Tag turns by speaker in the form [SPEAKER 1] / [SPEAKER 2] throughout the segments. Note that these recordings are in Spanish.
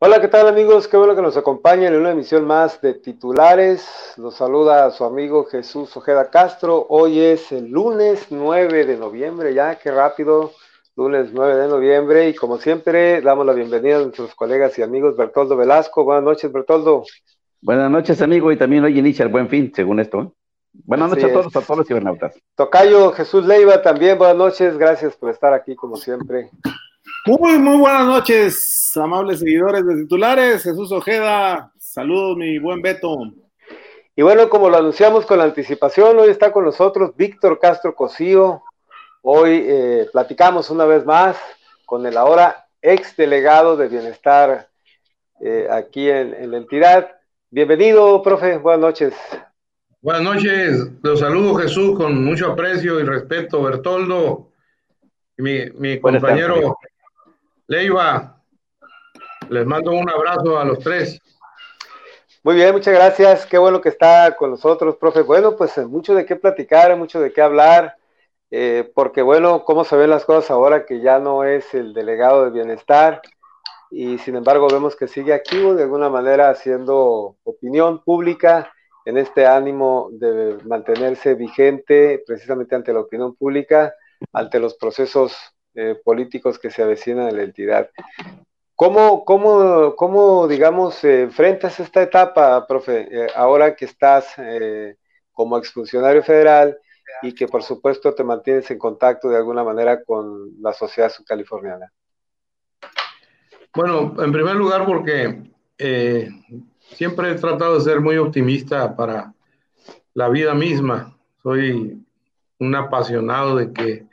[SPEAKER 1] Hola, ¿qué tal amigos? Qué bueno que nos acompañen en una emisión más de titulares. Los saluda su amigo Jesús Ojeda Castro. Hoy es el lunes 9 de noviembre, ya qué rápido, lunes 9 de noviembre. Y como siempre, damos la bienvenida a nuestros colegas y amigos Bertoldo Velasco. Buenas noches, Bertoldo.
[SPEAKER 2] Buenas noches, amigo, y también hoy inicia el buen fin, según esto. ¿eh? Buenas noches a todos, a todos los cibernautas.
[SPEAKER 1] Tocayo Jesús Leiva, también buenas noches, gracias por estar aquí como siempre.
[SPEAKER 3] Muy, muy buenas noches, amables seguidores de titulares. Jesús Ojeda, saludos, mi buen Beto.
[SPEAKER 1] Y bueno, como lo anunciamos con la anticipación, hoy está con nosotros Víctor Castro Cosío. Hoy eh, platicamos una vez más con el ahora ex delegado de bienestar eh, aquí en, en, la entidad. Bienvenido, profe, buenas noches.
[SPEAKER 4] Buenas noches, los saludo Jesús con mucho aprecio y respeto, Bertoldo, mi, mi compañero Leiva, les mando un abrazo a los tres.
[SPEAKER 1] Muy bien, muchas gracias. Qué bueno que está con nosotros, profe. Bueno, pues eh, mucho de qué platicar, mucho de qué hablar, eh, porque bueno, cómo se ven las cosas ahora que ya no es el delegado de bienestar y sin embargo vemos que sigue activo de alguna manera haciendo opinión pública en este ánimo de mantenerse vigente precisamente ante la opinión pública, ante los procesos eh, políticos que se avecinan en la entidad. ¿Cómo, cómo, cómo digamos, enfrentas esta etapa, profe, eh, ahora que estás eh, como exfuncionario federal y que por supuesto te mantienes en contacto de alguna manera con la sociedad subcaliforniana?
[SPEAKER 4] Bueno, en primer lugar porque siempre he tratado de ser muy optimista para la vida misma. Soy un apasionado de que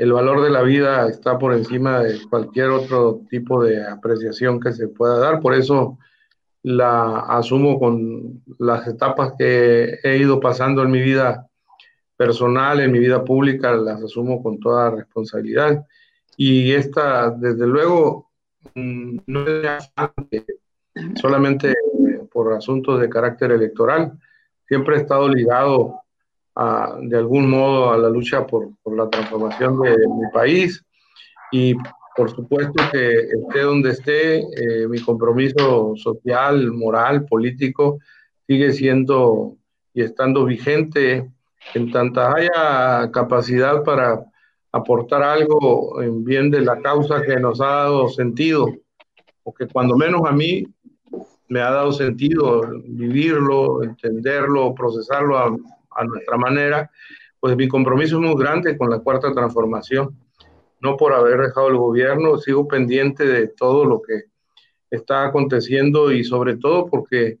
[SPEAKER 4] el valor de la vida está por encima de cualquier otro tipo de apreciación que se pueda dar. Por eso la asumo con las etapas que he ido pasando en mi vida personal, en mi vida pública, las asumo con toda responsabilidad. Y esta, desde luego, mm, no es solamente por asuntos de carácter electoral. Siempre he estado ligado a, de algún modo a la lucha por, por la transformación de, mi país. Y por supuesto que esté donde esté, eh, mi compromiso social, moral, político sigue siendo y estando vigente. En tanta haya capacidad para aportar algo en bien de la causa que nos ha dado sentido, o que cuando menos a mí me ha dado sentido vivirlo, entenderlo, procesarlo a, a nuestra manera, pues mi compromiso es muy grande con la cuarta transformación. No por haber dejado el gobierno, sigo pendiente de todo lo que está aconteciendo y sobre todo porque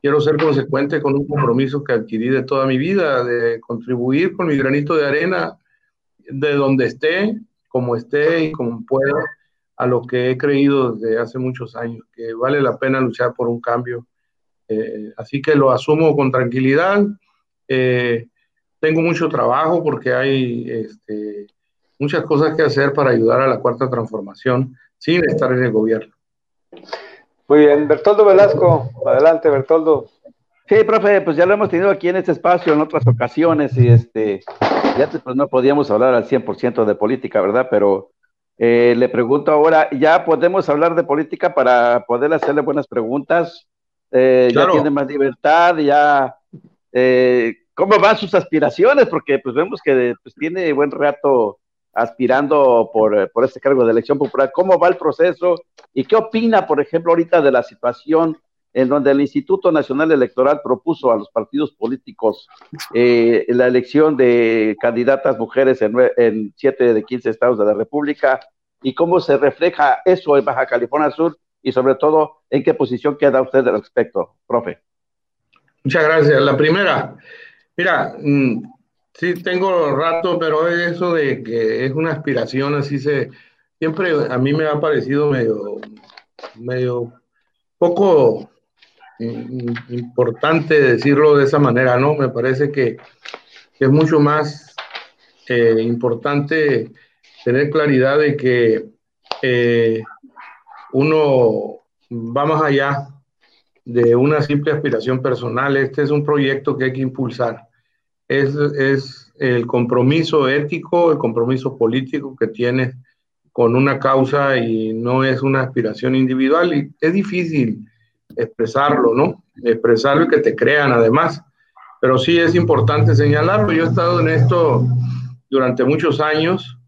[SPEAKER 4] quiero ser consecuente con un compromiso que adquirí de toda mi vida, de contribuir con mi granito de arena de donde esté, como esté y como pueda, a lo que he creído desde hace muchos años, que vale la pena luchar por un cambio. Eh, así que lo asumo con tranquilidad eh, tengo mucho trabajo porque hay este, muchas cosas que hacer para ayudar a la cuarta transformación sin estar en el gobierno.
[SPEAKER 1] Muy bien, Bertoldo Velasco, adelante Bertoldo.
[SPEAKER 2] Sí, profe, pues ya lo hemos tenido aquí en este espacio en otras ocasiones y este, ya pues no podíamos hablar al 100% de política, ¿verdad? Pero eh, le pregunto ahora, ¿ya podemos hablar de política para poder hacerle buenas preguntas? Eh, claro. Ya tiene más libertad, ya eh, cómo van sus aspiraciones, porque pues vemos que pues, tiene buen rato aspirando por, por este cargo de elección popular. ¿Cómo va el proceso y qué opina, por ejemplo, ahorita de la situación en donde el Instituto Nacional Electoral propuso a los partidos políticos eh, la elección de candidatas mujeres en, en 7 de 15 estados de la República y cómo se refleja eso en Baja California Sur y sobre todo en qué posición queda usted al respecto, profe.
[SPEAKER 4] Muchas gracias. La primera, mira, mm, sí tengo rato, pero eso de que es una aspiración, así se, siempre a mí me ha parecido medio, medio poco importante decirlo de esa manera, ¿no? Me parece que, es mucho más eh, importante tener claridad de que eh, uno va más allá de una simple aspiración personal. Este es un proyecto que hay que impulsar. Es, es el compromiso ético, el compromiso político que tiene con una causa y no es una aspiración individual y es difícil expresarlo, ¿no? Expresarlo y que te crean además. Pero sí es importante señalarlo. Yo he estado en esto durante muchos años.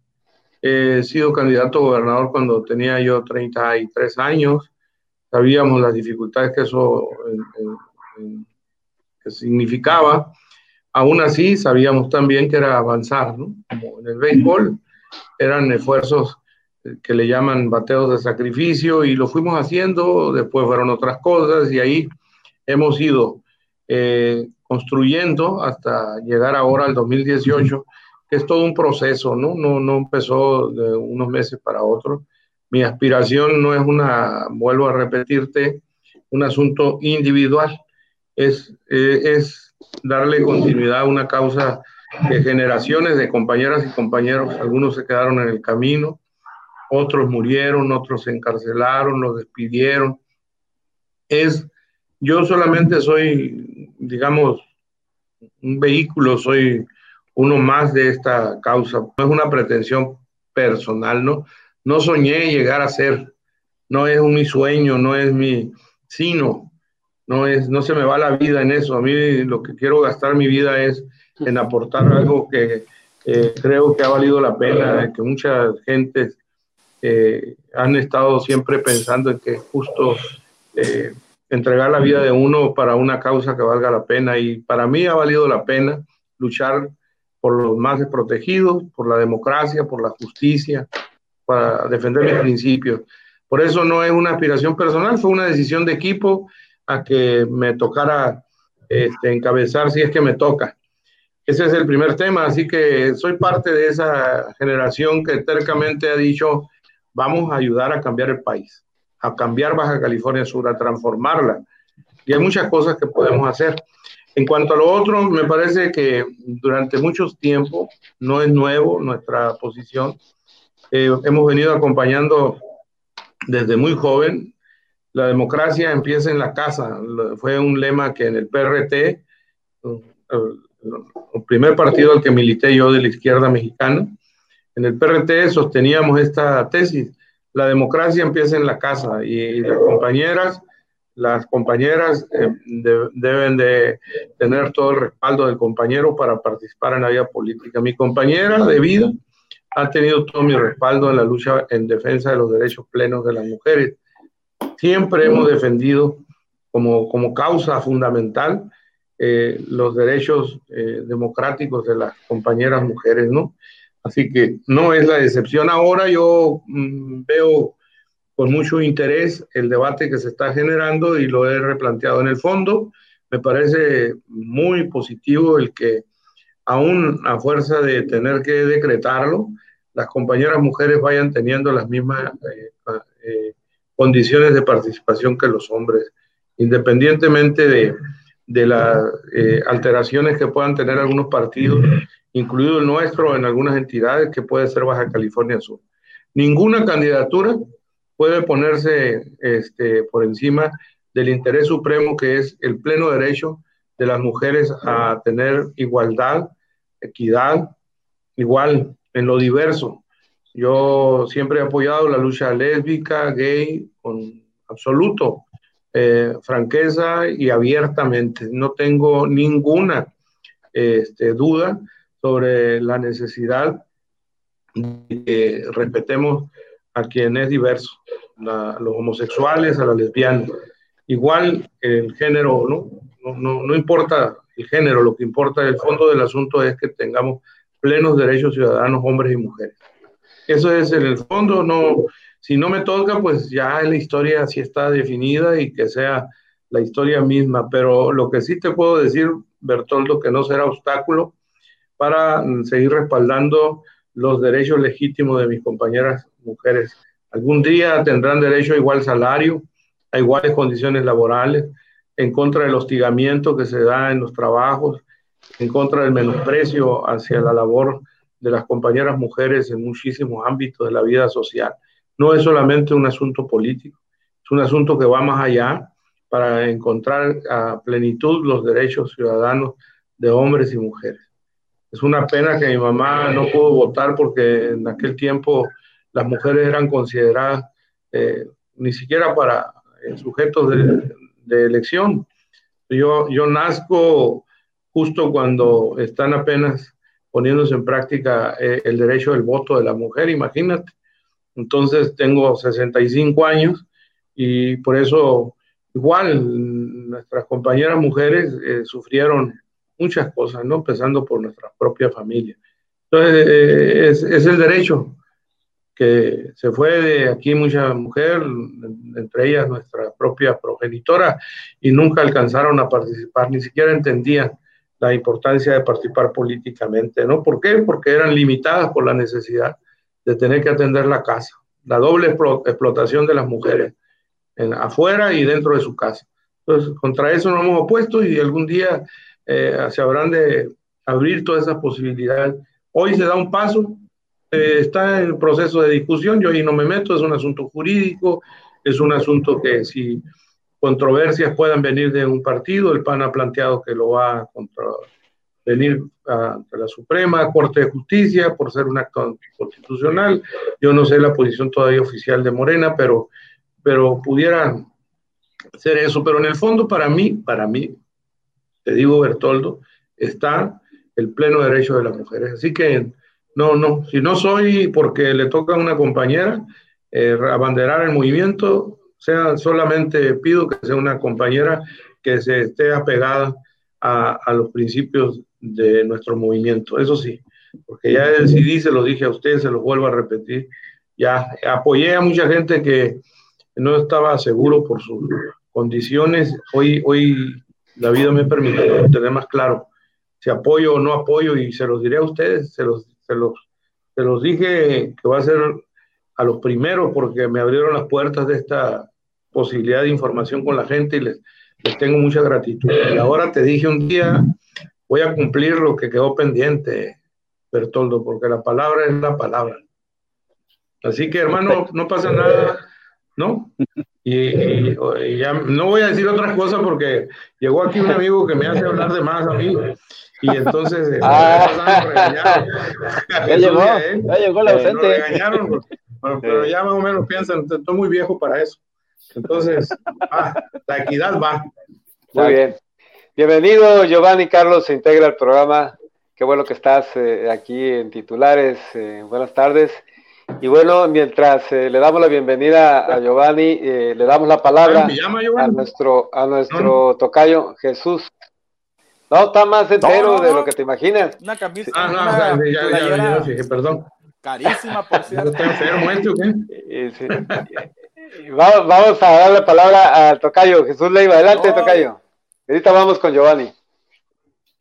[SPEAKER 4] He sido candidato a gobernador cuando tenía yo 33 años. Sabíamos las dificultades que eso que significaba. Aún así, sabíamos también que era avanzar, ¿no? Como en el béisbol, eran esfuerzos que le llaman bateos de sacrificio y lo fuimos haciendo, después fueron otras cosas y ahí hemos ido eh, construyendo hasta llegar ahora al 2018, que es todo un proceso, ¿no? No, no empezó de unos meses para otros. Mi aspiración no es una, vuelvo a repetirte, un asunto individual, es, eh, es darle continuidad a una causa de generaciones de compañeras y compañeros, algunos se quedaron en el camino, otros murieron, otros se encarcelaron, los despidieron. Es, yo solamente soy, digamos, un vehículo, soy uno más de esta causa. No es una pretensión personal, ¿no? No soñé llegar a ser, no es mi sueño, no es mi, sino, no es, no se me va la vida en eso. A mí lo que quiero gastar mi vida es en aportar algo que creo que ha valido la pena, que mucha gente eh, han estado siempre pensando en que es justo eh, entregar la vida de uno para una causa que valga la pena. Y para mí ha valido la pena luchar por los más desprotegidos, por la democracia, por la justicia, para defender mis principios. Por eso no es una aspiración personal, fue una decisión de equipo a que me tocara este, encabezar si es que me toca. Ese es el primer tema, así que soy parte de esa generación que tercamente ha dicho, vamos a ayudar a cambiar el país, a cambiar Baja California Sur, a transformarla. Y hay muchas cosas que podemos hacer. En cuanto a lo otro, me parece que durante muchos tiempo, no es nuevo nuestra posición, eh, hemos venido acompañando desde muy joven. La democracia empieza en la casa. Fue un lema que en el PRT, el primer partido al que milité yo de la izquierda mexicana, en el PRT sosteníamos esta tesis. La democracia empieza en la casa y, las compañeras, las compañeras eh, deben de tener todo el respaldo del compañero para participar en la vida política. Mi compañera de vida ha tenido todo mi respaldo en la lucha en defensa de los derechos plenos de las mujeres. Siempre hemos defendido como, como causa fundamental eh, los derechos eh, democráticos de las compañeras mujeres, ¿no? Así que no es la excepción. Ahora yo mm, veo con mucho interés el debate que se está generando y lo he replanteado en el fondo. Me parece muy positivo el que, aún a fuerza de tener que decretarlo, las compañeras mujeres vayan teniendo las mismas eh, eh, condiciones de participación que los hombres, independientemente de, de las eh, alteraciones que puedan tener algunos partidos incluido el nuestro en algunas entidades que puede ser Baja California Sur. Ninguna candidatura puede ponerse este, por encima del interés supremo que es el pleno derecho de las mujeres a tener igualdad, equidad, igual en lo diverso. Yo siempre he apoyado la lucha lésbica, gay, con absoluto eh, franqueza y abiertamente. No tengo ninguna este, duda sobre la necesidad de que respetemos a quien es diverso, a los homosexuales, a las lesbianas. Igual el género, ¿no? No, no, no importa el género, lo que importa el fondo del asunto es que tengamos plenos derechos ciudadanos, hombres y mujeres. Eso es en el fondo, no, si no me toca, pues ya la historia sí está definida y que sea la historia misma, pero lo que sí te puedo decir, Bertoldo, que no será obstáculo para seguir respaldando los derechos legítimos de mis compañeras mujeres. Algún día tendrán derecho a igual salario, a iguales condiciones laborales, en contra del hostigamiento que se da en los trabajos, en contra del menosprecio hacia la labor de las compañeras mujeres en muchísimos ámbitos de la vida social. No es solamente un asunto político, es un asunto que va más allá para encontrar a plenitud los derechos ciudadanos de hombres y mujeres. Es una pena que mi mamá no pudo votar porque en aquel tiempo las mujeres eran consideradas eh, ni siquiera para sujetos de, de, elección. Yo, yo nazco justo cuando están apenas poniéndose en práctica el derecho del voto de la mujer, imagínate. Entonces tengo 65 años y por eso igual nuestras compañeras mujeres eh, sufrieron muchas cosas, ¿no? Empezando por nuestra propia familia. Entonces, eh, es, es, el derecho que se fue de aquí mucha mujer, entre ellas nuestra propia progenitora, y nunca alcanzaron a participar, ni siquiera entendían la importancia de participar políticamente, ¿no? ¿Por qué? Porque eran limitadas por la necesidad de tener que atender la casa, la doble explotación de las mujeres en, afuera y dentro de su casa. Entonces, contra eso nos hemos opuesto y algún día eh, se habrán de abrir todas esas posibilidades. Hoy se da un paso, eh, está en proceso de discusión, yo ahí no me meto, es un asunto jurídico, es un asunto que si controversias puedan venir de un partido, el PAN ha planteado que lo va a contra, venir ante la Suprema Corte de Justicia por ser un acto constitucional. Yo no sé la posición todavía oficial de Morena, pero, pero pudiera ser eso. Pero en el fondo, para mí, para mí, te digo, Bertoldo, está el pleno derecho de las mujeres. Así que no, no, si no soy porque le toca a una compañera eh, abanderar el movimiento, sea solamente pido que sea una compañera que se esté apegada a, a los principios de nuestro movimiento, eso sí, porque ya decidí, se lo dije a ustedes, se lo vuelvo a repetir, ya apoyé a mucha gente que no estaba seguro por sus condiciones, hoy, hoy la vida me permite tener más claro si apoyo o no apoyo y se los diré a ustedes, se los, se los, se los dije que va a ser a los primeros porque me abrieron las puertas de esta posibilidad de información con la gente y les, les tengo mucha gratitud. Y ahora te dije un día, voy a cumplir lo que quedó pendiente, Bertoldo, porque la palabra es la palabra. Así que, hermano, no pasa nada, ¿no? Y, ya no voy a decir otras cosas porque llegó aquí un amigo que me hace hablar de más a mí. Y entonces, eh,
[SPEAKER 2] ah. ya llegó, ya llegó la eh, ausente.
[SPEAKER 4] regañaron, pero, ya más o menos piensan, estoy muy viejo para eso. Entonces, ah, la equidad va.
[SPEAKER 1] Muy bien. Bienvenido, Giovanni Carlos, se integra al programa. Qué bueno que estás eh, aquí en titulares. Eh, buenas tardes. Y bueno, mientras eh, le damos la bienvenida a Giovanni, le damos la palabra a nuestro, a nuestro tocayo Jesús. No, está más entero de lo que te imaginas.
[SPEAKER 5] Una camisa.
[SPEAKER 4] Ah, no, ya, ya, ya, perdón.
[SPEAKER 5] Carísima, por cierto.
[SPEAKER 4] ¿Está enfermo este o qué?
[SPEAKER 1] Vamos, vamos a dar la palabra al tocayo. Jesús Leiva, adelante, tocayo. Ahorita vamos con Giovanni.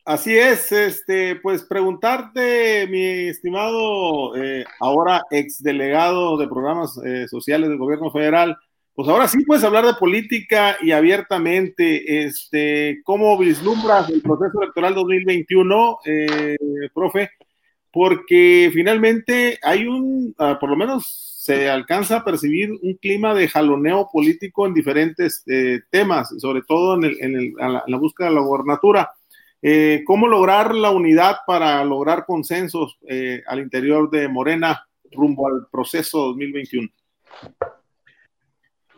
[SPEAKER 3] Así es, este, pues preguntarte, mi estimado, eh, ahora exdelegado de programas eh, sociales del gobierno federal, pues ahora sí puedes hablar de política y abiertamente, este, ¿cómo vislumbras el proceso electoral 2021, eh, profe? Porque finalmente hay un, ah, por lo menos se alcanza a percibir un clima de jaloneo político en diferentes eh, temas, sobre todo en, la, búsqueda de la gobernatura. Eh, ¿Cómo lograr la unidad para lograr consensos eh, al interior de Morena rumbo al proceso 2021?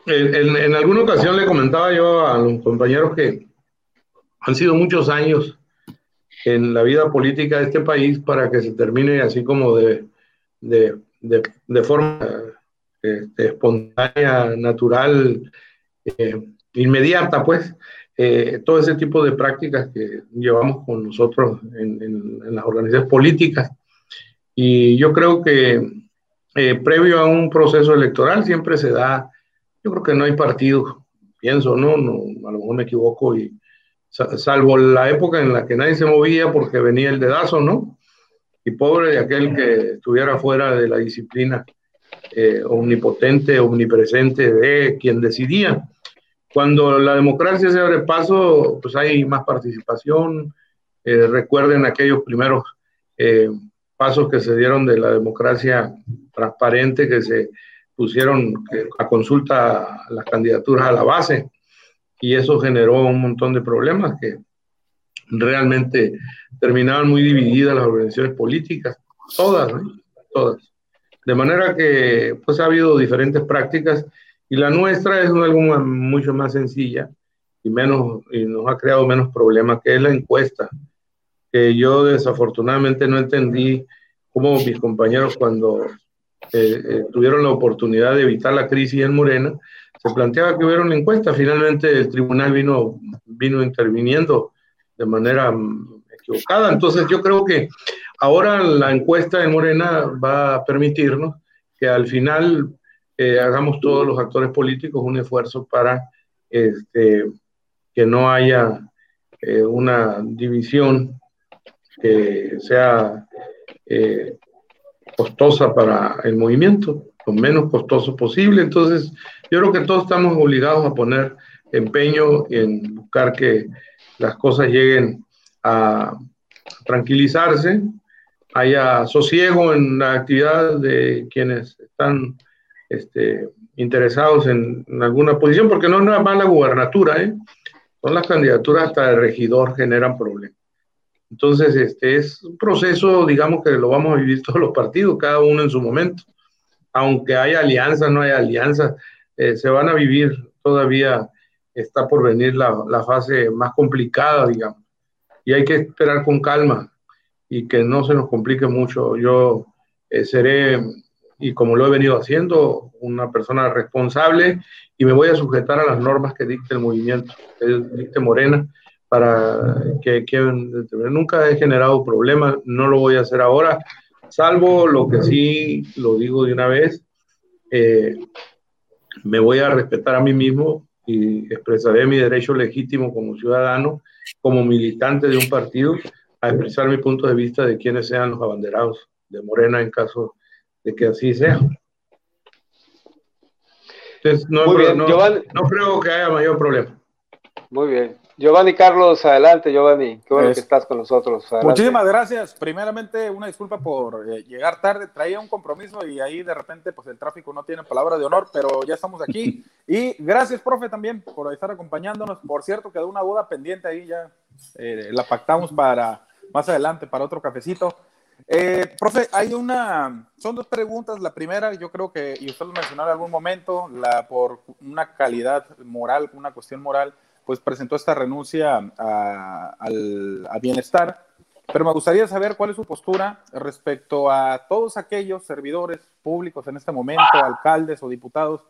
[SPEAKER 4] En, alguna ocasión le comentaba yo a los compañeros que han sido muchos años en la vida política de este país para que se termine así como de de, forma este, espontánea, natural, eh, inmediata, pues, eh, todo ese tipo de prácticas que llevamos con nosotros en, las organizaciones políticas. Y yo creo que eh, previo a un proceso electoral siempre se da, yo creo que no hay partido, pienso, ¿no? no a lo mejor me equivoco, y salvo la época en la que nadie se movía porque venía el dedazo, ¿no? Y pobre de aquel que estuviera fuera de la disciplina eh, omnipotente, omnipresente de quien decidía. Cuando la democracia se abre paso, pues hay más participación. Eh, recuerden aquellos primeros eh, pasos que se dieron de la democracia transparente, que se pusieron a consulta las candidaturas a la base, y eso generó un montón de problemas que realmente terminaban muy divididas las organizaciones políticas, todas, todas. De manera que pues ha habido diferentes prácticas y la nuestra es algo mucho más sencilla y, menos, y nos ha creado menos problemas, que es la encuesta, que yo desafortunadamente no entendí cómo mis compañeros cuando eh, eh, tuvieron la oportunidad de evitar la crisis en Morena, se planteaba que hubiera una encuesta. Finalmente el tribunal vino, vino interviniendo de manera mm, equivocada. Entonces yo creo que ahora la encuesta en Morena va a permitirnos que al final eh, hagamos todos los actores políticos un esfuerzo para este, que no haya eh, una división que sea eh, costosa para el movimiento, lo menos costoso posible. Entonces, yo creo que todos estamos obligados a poner empeño en buscar que las cosas lleguen a tranquilizarse, haya sosiego en la actividad de quienes están este, interesados en, alguna posición, porque no es nada más la gubernatura, ¿eh? son las candidaturas hasta de regidor generan problemas. Entonces, este es un proceso, digamos que lo vamos a vivir todos los partidos, cada uno en su momento. Aunque haya alianzas, no hay alianzas, eh, se van a vivir todavía, está por venir la, la fase más complicada, digamos. Y hay que esperar con calma y que no se nos complique mucho. Yo eh, seré y como lo he venido haciendo, una persona responsable y me voy a sujetar a las normas que dicte el movimiento, que dicte Morena, para que, que nunca he generado problemas, no lo voy a hacer ahora, salvo lo que sí, lo digo de una vez, eh, me voy a respetar a mí mismo y expresaré mi derecho legítimo como ciudadano, como militante de un partido, a expresar mi punto de vista de quiénes sean los abanderados de Morena en caso de que así sea. Entonces, no, no, creo que haya mayor problema.
[SPEAKER 1] Muy bien. Giovanni Carlos, adelante, Giovanni. Qué bueno que estás con nosotros.
[SPEAKER 5] Muchísimas gracias. Primeramente, una disculpa por eh, llegar tarde. Traía un compromiso y ahí de repente, pues el tráfico no tiene palabra de honor, pero ya estamos aquí. y gracias, profe, también por estar acompañándonos. Por cierto, quedó una boda pendiente ahí ya. Eh, la pactamos para más adelante, para otro cafecito. Eh, profe, hay una, son dos preguntas. La primera, yo creo que, y usted lo mencionó en algún momento, la por una calidad moral, una cuestión moral, pues presentó esta renuncia al bienestar. Pero me gustaría saber cuál es su postura respecto a todos aquellos servidores públicos en este momento, alcaldes o diputados.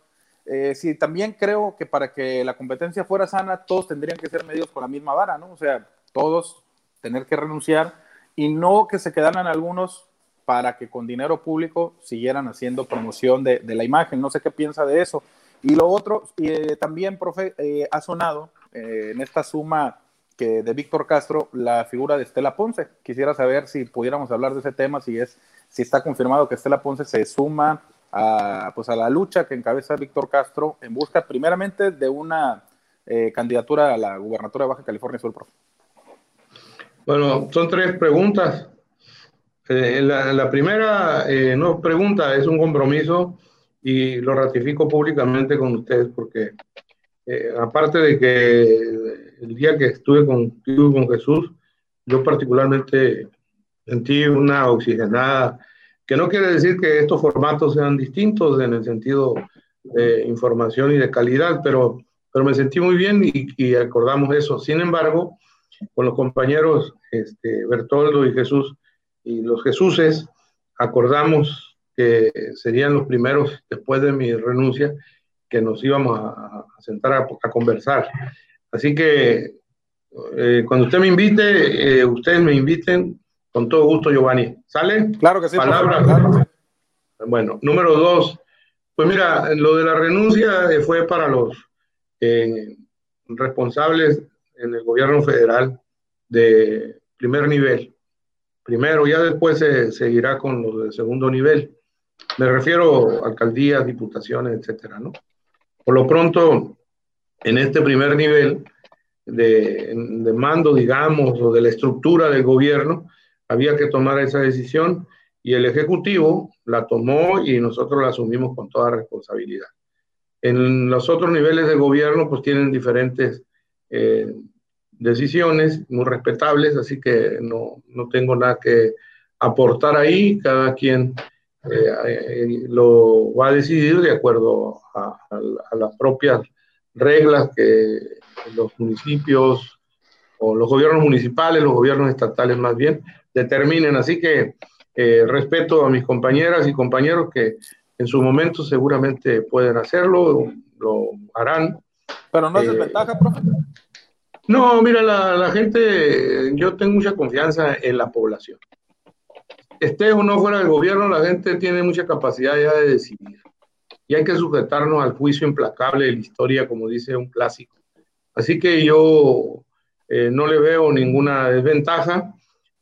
[SPEAKER 5] Eh, si también creo que para que la competencia fuera sana, todos tendrían que ser medios con la misma vara, ¿no? O sea, todos tener que renunciar y no que se quedaran algunos para que con dinero público siguieran haciendo promoción de, la imagen. No sé qué piensa de eso. Y lo otro, eh, también, profe, eh, ha sonado eh, en esta suma que de Víctor Castro la figura de Estela Ponce. Quisiera saber si pudiéramos hablar de ese tema, si es si está confirmado que Estela Ponce se suma a, pues a la lucha que encabeza Víctor Castro en busca primeramente de una candidatura a la gubernatura de Baja California Sur, profe.
[SPEAKER 4] Bueno, son tres preguntas. Eh, la, primera eh, no pregunta, es un compromiso y lo ratifico públicamente con ustedes porque eh, aparte de que el día que estuve con Jesús, yo particularmente sentí una oxigenada, que no quiere decir que estos formatos sean distintos en el sentido de información y de calidad, pero, pero me sentí muy bien y, y acordamos eso. Sin embargo, con los compañeros este, Bertoldo y Jesús y los Jesuses, acordamos que serían los primeros, después de mi renuncia, que nos íbamos a, sentar a, conversar. Así que eh, cuando usted me invite, eh, ustedes me inviten, con todo gusto, Giovanni. ¿Sale?
[SPEAKER 5] Claro que sí.
[SPEAKER 4] Palabra. Bueno, número dos. Pues mira, lo de la renuncia fue para los eh, responsables en el gobierno federal de primer nivel. Primero, ya después se seguirá con los de segundo nivel. Me refiero a alcaldías, diputaciones, etcétera, ¿no? Por lo pronto, en este primer nivel de, mando, digamos, o de la estructura del gobierno, había que tomar esa decisión y el Ejecutivo la tomó y nosotros la asumimos con toda responsabilidad. En los otros niveles de gobierno, pues tienen diferentes eh, decisiones muy respetables, así que no, no, tengo nada que aportar ahí, cada quien lo va a decidir de acuerdo a, a las propias reglas que los municipios o los gobiernos municipales, los gobiernos estatales más bien, determinen. Así que eh, respeto a mis compañeras y compañeros que en su momento seguramente pueden hacerlo, lo harán.
[SPEAKER 5] Pero no es eh, desventaja, profe.
[SPEAKER 4] No, mira, la, la, gente, yo tengo mucha confianza en la población. Esté o no fuera del gobierno, la gente tiene mucha capacidad ya de decidir. Y hay que sujetarnos al juicio implacable de la historia, como dice un clásico. Así que yo eh, no le veo ninguna desventaja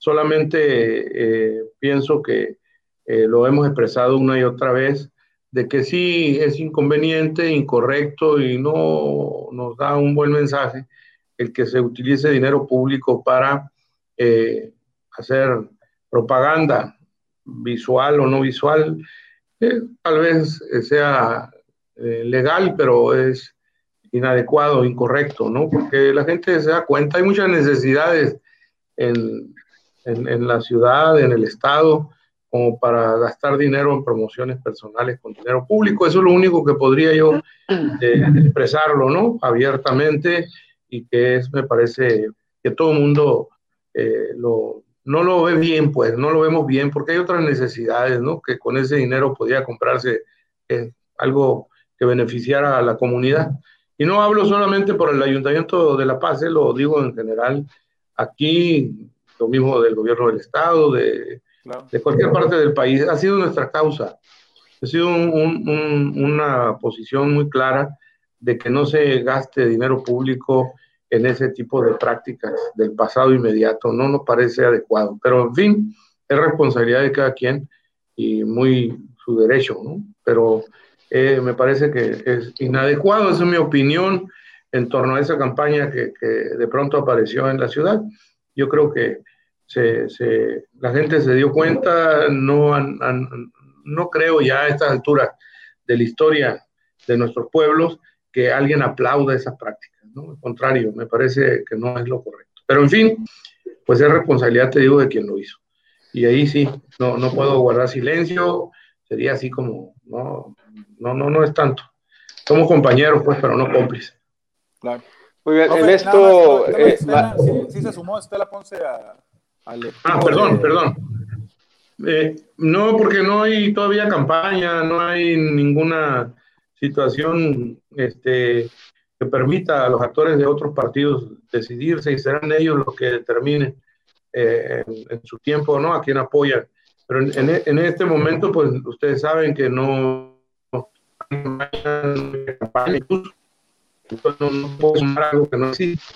[SPEAKER 4] Solamente eh, pienso que eh, lo hemos expresado una y otra vez, de que sí es inconveniente, incorrecto y no nos da un buen mensaje el que se utilice dinero público para eh, hacer propaganda visual o no visual. tal vez sea legal, pero es inadecuado, incorrecto, ¿no? Porque la gente se da cuenta, hay muchas necesidades en, en, la ciudad, en el estado, como para gastar dinero en promociones personales con dinero público. Eso es lo único que podría yo eh, expresarlo, ¿no? Abiertamente y que es, me parece, que todo el mundo eh, lo, no lo ve bien, pues, no lo vemos bien, porque hay otras necesidades, ¿no? Que con ese dinero podría comprarse eh, algo que beneficiara a la comunidad. Y no hablo solamente por el Ayuntamiento de La Paz, lo digo en general. Aquí lo mismo del gobierno del Estado, de, de cualquier parte del país. Ha sido nuestra causa. Ha sido una posición muy clara de que no se gaste dinero público en ese tipo de prácticas del pasado inmediato. No nos parece adecuado. Pero, en fin, es responsabilidad de cada quien y muy su derecho, ¿no? Pero eh, me parece que es inadecuado, esa es mi opinión en torno a esa campaña que, de pronto apareció en la ciudad. Yo creo que la gente se dio cuenta, no, no creo ya a estas alturas de la historia de nuestros pueblos que alguien aplauda esas prácticas, ¿no? Al contrario, me parece que no es lo correcto. Pero en fin, pues es responsabilidad, te digo, de quien lo hizo. Y ahí sí, no, no puedo guardar silencio, sería así como, no, no, no, no es tanto. Somos compañeros, pues, pero no cómplices.
[SPEAKER 5] Claro. Muy bien, en esto... Eh, sí, se sumó Estela Ponce a,
[SPEAKER 4] Ah, perdón, perdón. Eh, no, porque no hay todavía campaña, no hay ninguna situación este, que permita a los actores de otros partidos decidirse y serán ellos los que determinen eh, en, su tiempo no a quién apoyan. Pero en, este momento, pues ustedes saben que no, no, no puedo sumar algo que no existe.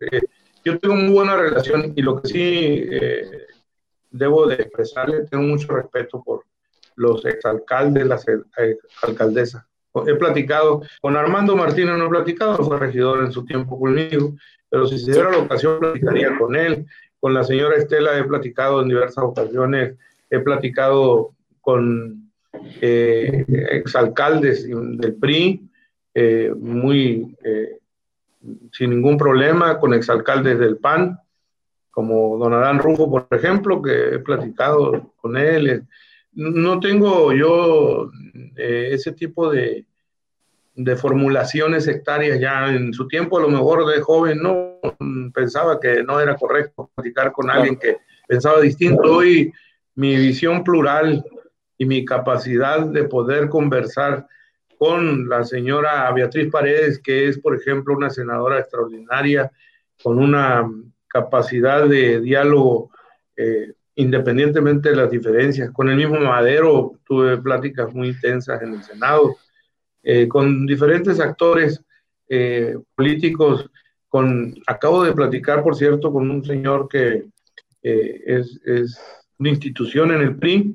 [SPEAKER 4] Eh, yo tengo muy buena relación y lo que sí eh, debo de expresarle, tengo mucho respeto por los exalcaldes, las alcaldesas. He platicado con Armando Martínez, no he platicado, fue regidor en su tiempo conmigo, pero si se diera la ocasión, platicaría con él. Con la señora Estela he platicado en diversas ocasiones, he platicado con eh, exalcaldes del PRI, eh, muy eh, sin ningún problema con exalcaldes del PAN, como don Adán Rufo, por ejemplo, que he platicado con él. No tengo yo eh, ese tipo de, de formulaciones sectarias ya en su tiempo, a lo mejor de joven, no pensaba que no era correcto platicar con alguien que pensaba distinto. Hoy mi visión plural y mi capacidad de poder conversar con la señora Beatriz Paredes, que es, por ejemplo, una senadora extraordinaria, con una capacidad de diálogo eh, independientemente de las diferencias. Con el mismo Madero tuve pláticas muy intensas en el Senado, eh, con diferentes actores eh, políticos. Con, acabo de platicar, por cierto, con un señor que es, es una institución en el PRI,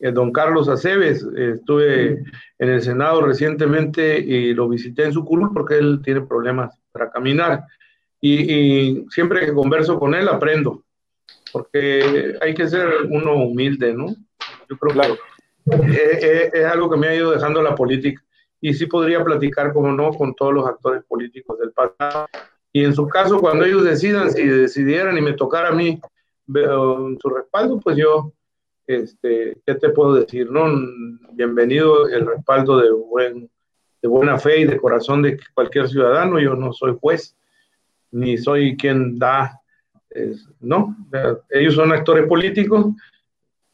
[SPEAKER 4] eh, don Carlos Aceves. Eh, estuve en el Senado recientemente y lo visité en su curul porque él tiene problemas para caminar. Y, siempre que converso con él aprendo, porque hay que ser uno humilde, ¿no? Yo creo claro. que es, algo que me ha ido dejando la política. Y sí podría platicar, como no, con todos los actores políticos del pasado. Y en su caso, cuando ellos decidan, si decidieran y me tocara a mí su respaldo, pues yo este, ¿qué te puedo decir? No? Bienvenido el respaldo de, buen, de buena fe y de corazón de cualquier ciudadano. Yo no soy juez, ni soy quien da, no, ellos son actores políticos,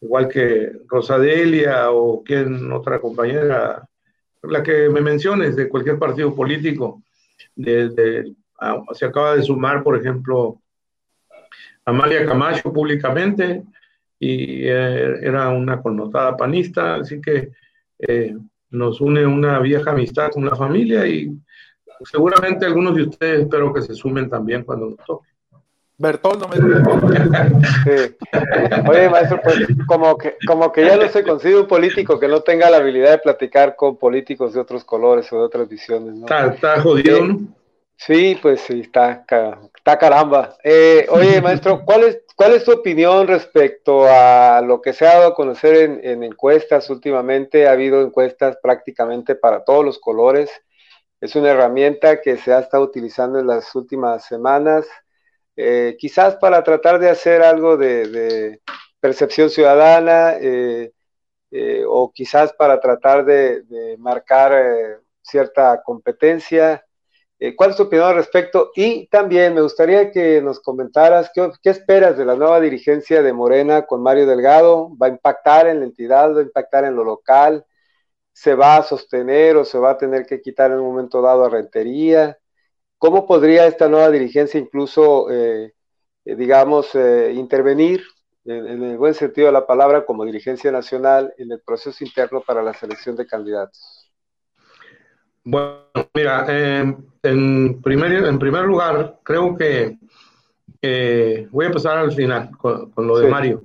[SPEAKER 4] igual que Rosadelia o quien otra compañera, la que me menciones de cualquier partido político. De, se acaba de sumar, por ejemplo, Amalia Camacho públicamente, y eh, era una connotada panista, así que eh, nos une una vieja amistad con la familia y seguramente algunos de ustedes espero que se sumen también cuando nos toque.
[SPEAKER 5] Bertoldo me
[SPEAKER 1] Oye, maestro, pues como que, como que ya no se considera un político que no tenga la habilidad de platicar con políticos de otros colores o de otras visiones, ¿no?
[SPEAKER 4] Está, jodido, ¿no?
[SPEAKER 1] Sí, pues sí, está, está caramba. Eh, oye, maestro, ¿cuál es, ¿cuál es tu opinión respecto a lo que se ha dado a conocer en, encuestas últimamente? Ha habido encuestas prácticamente para todos los colores. Es una herramienta que se ha estado utilizando en las últimas semanas, eh, quizás para tratar de hacer algo de, percepción ciudadana eh, o quizás para tratar de, marcar cierta competencia. Eh, ¿Cuál es tu opinión al respecto? Y también me gustaría que nos comentaras qué, esperas de la nueva dirigencia de Morena con Mario Delgado. ¿Va a impactar en la entidad? ¿Va a impactar en lo local? ¿Se va a sostener o se va a tener que quitar en un momento dado a Rentería? ¿Cómo podría esta nueva dirigencia incluso, eh, eh, digamos, intervenir en, en, el buen sentido de la palabra como dirigencia nacional en el proceso interno para la selección de candidatos?
[SPEAKER 4] Bueno, mira, en, primer, en primer lugar, creo que voy a empezar al final con, lo de Mario.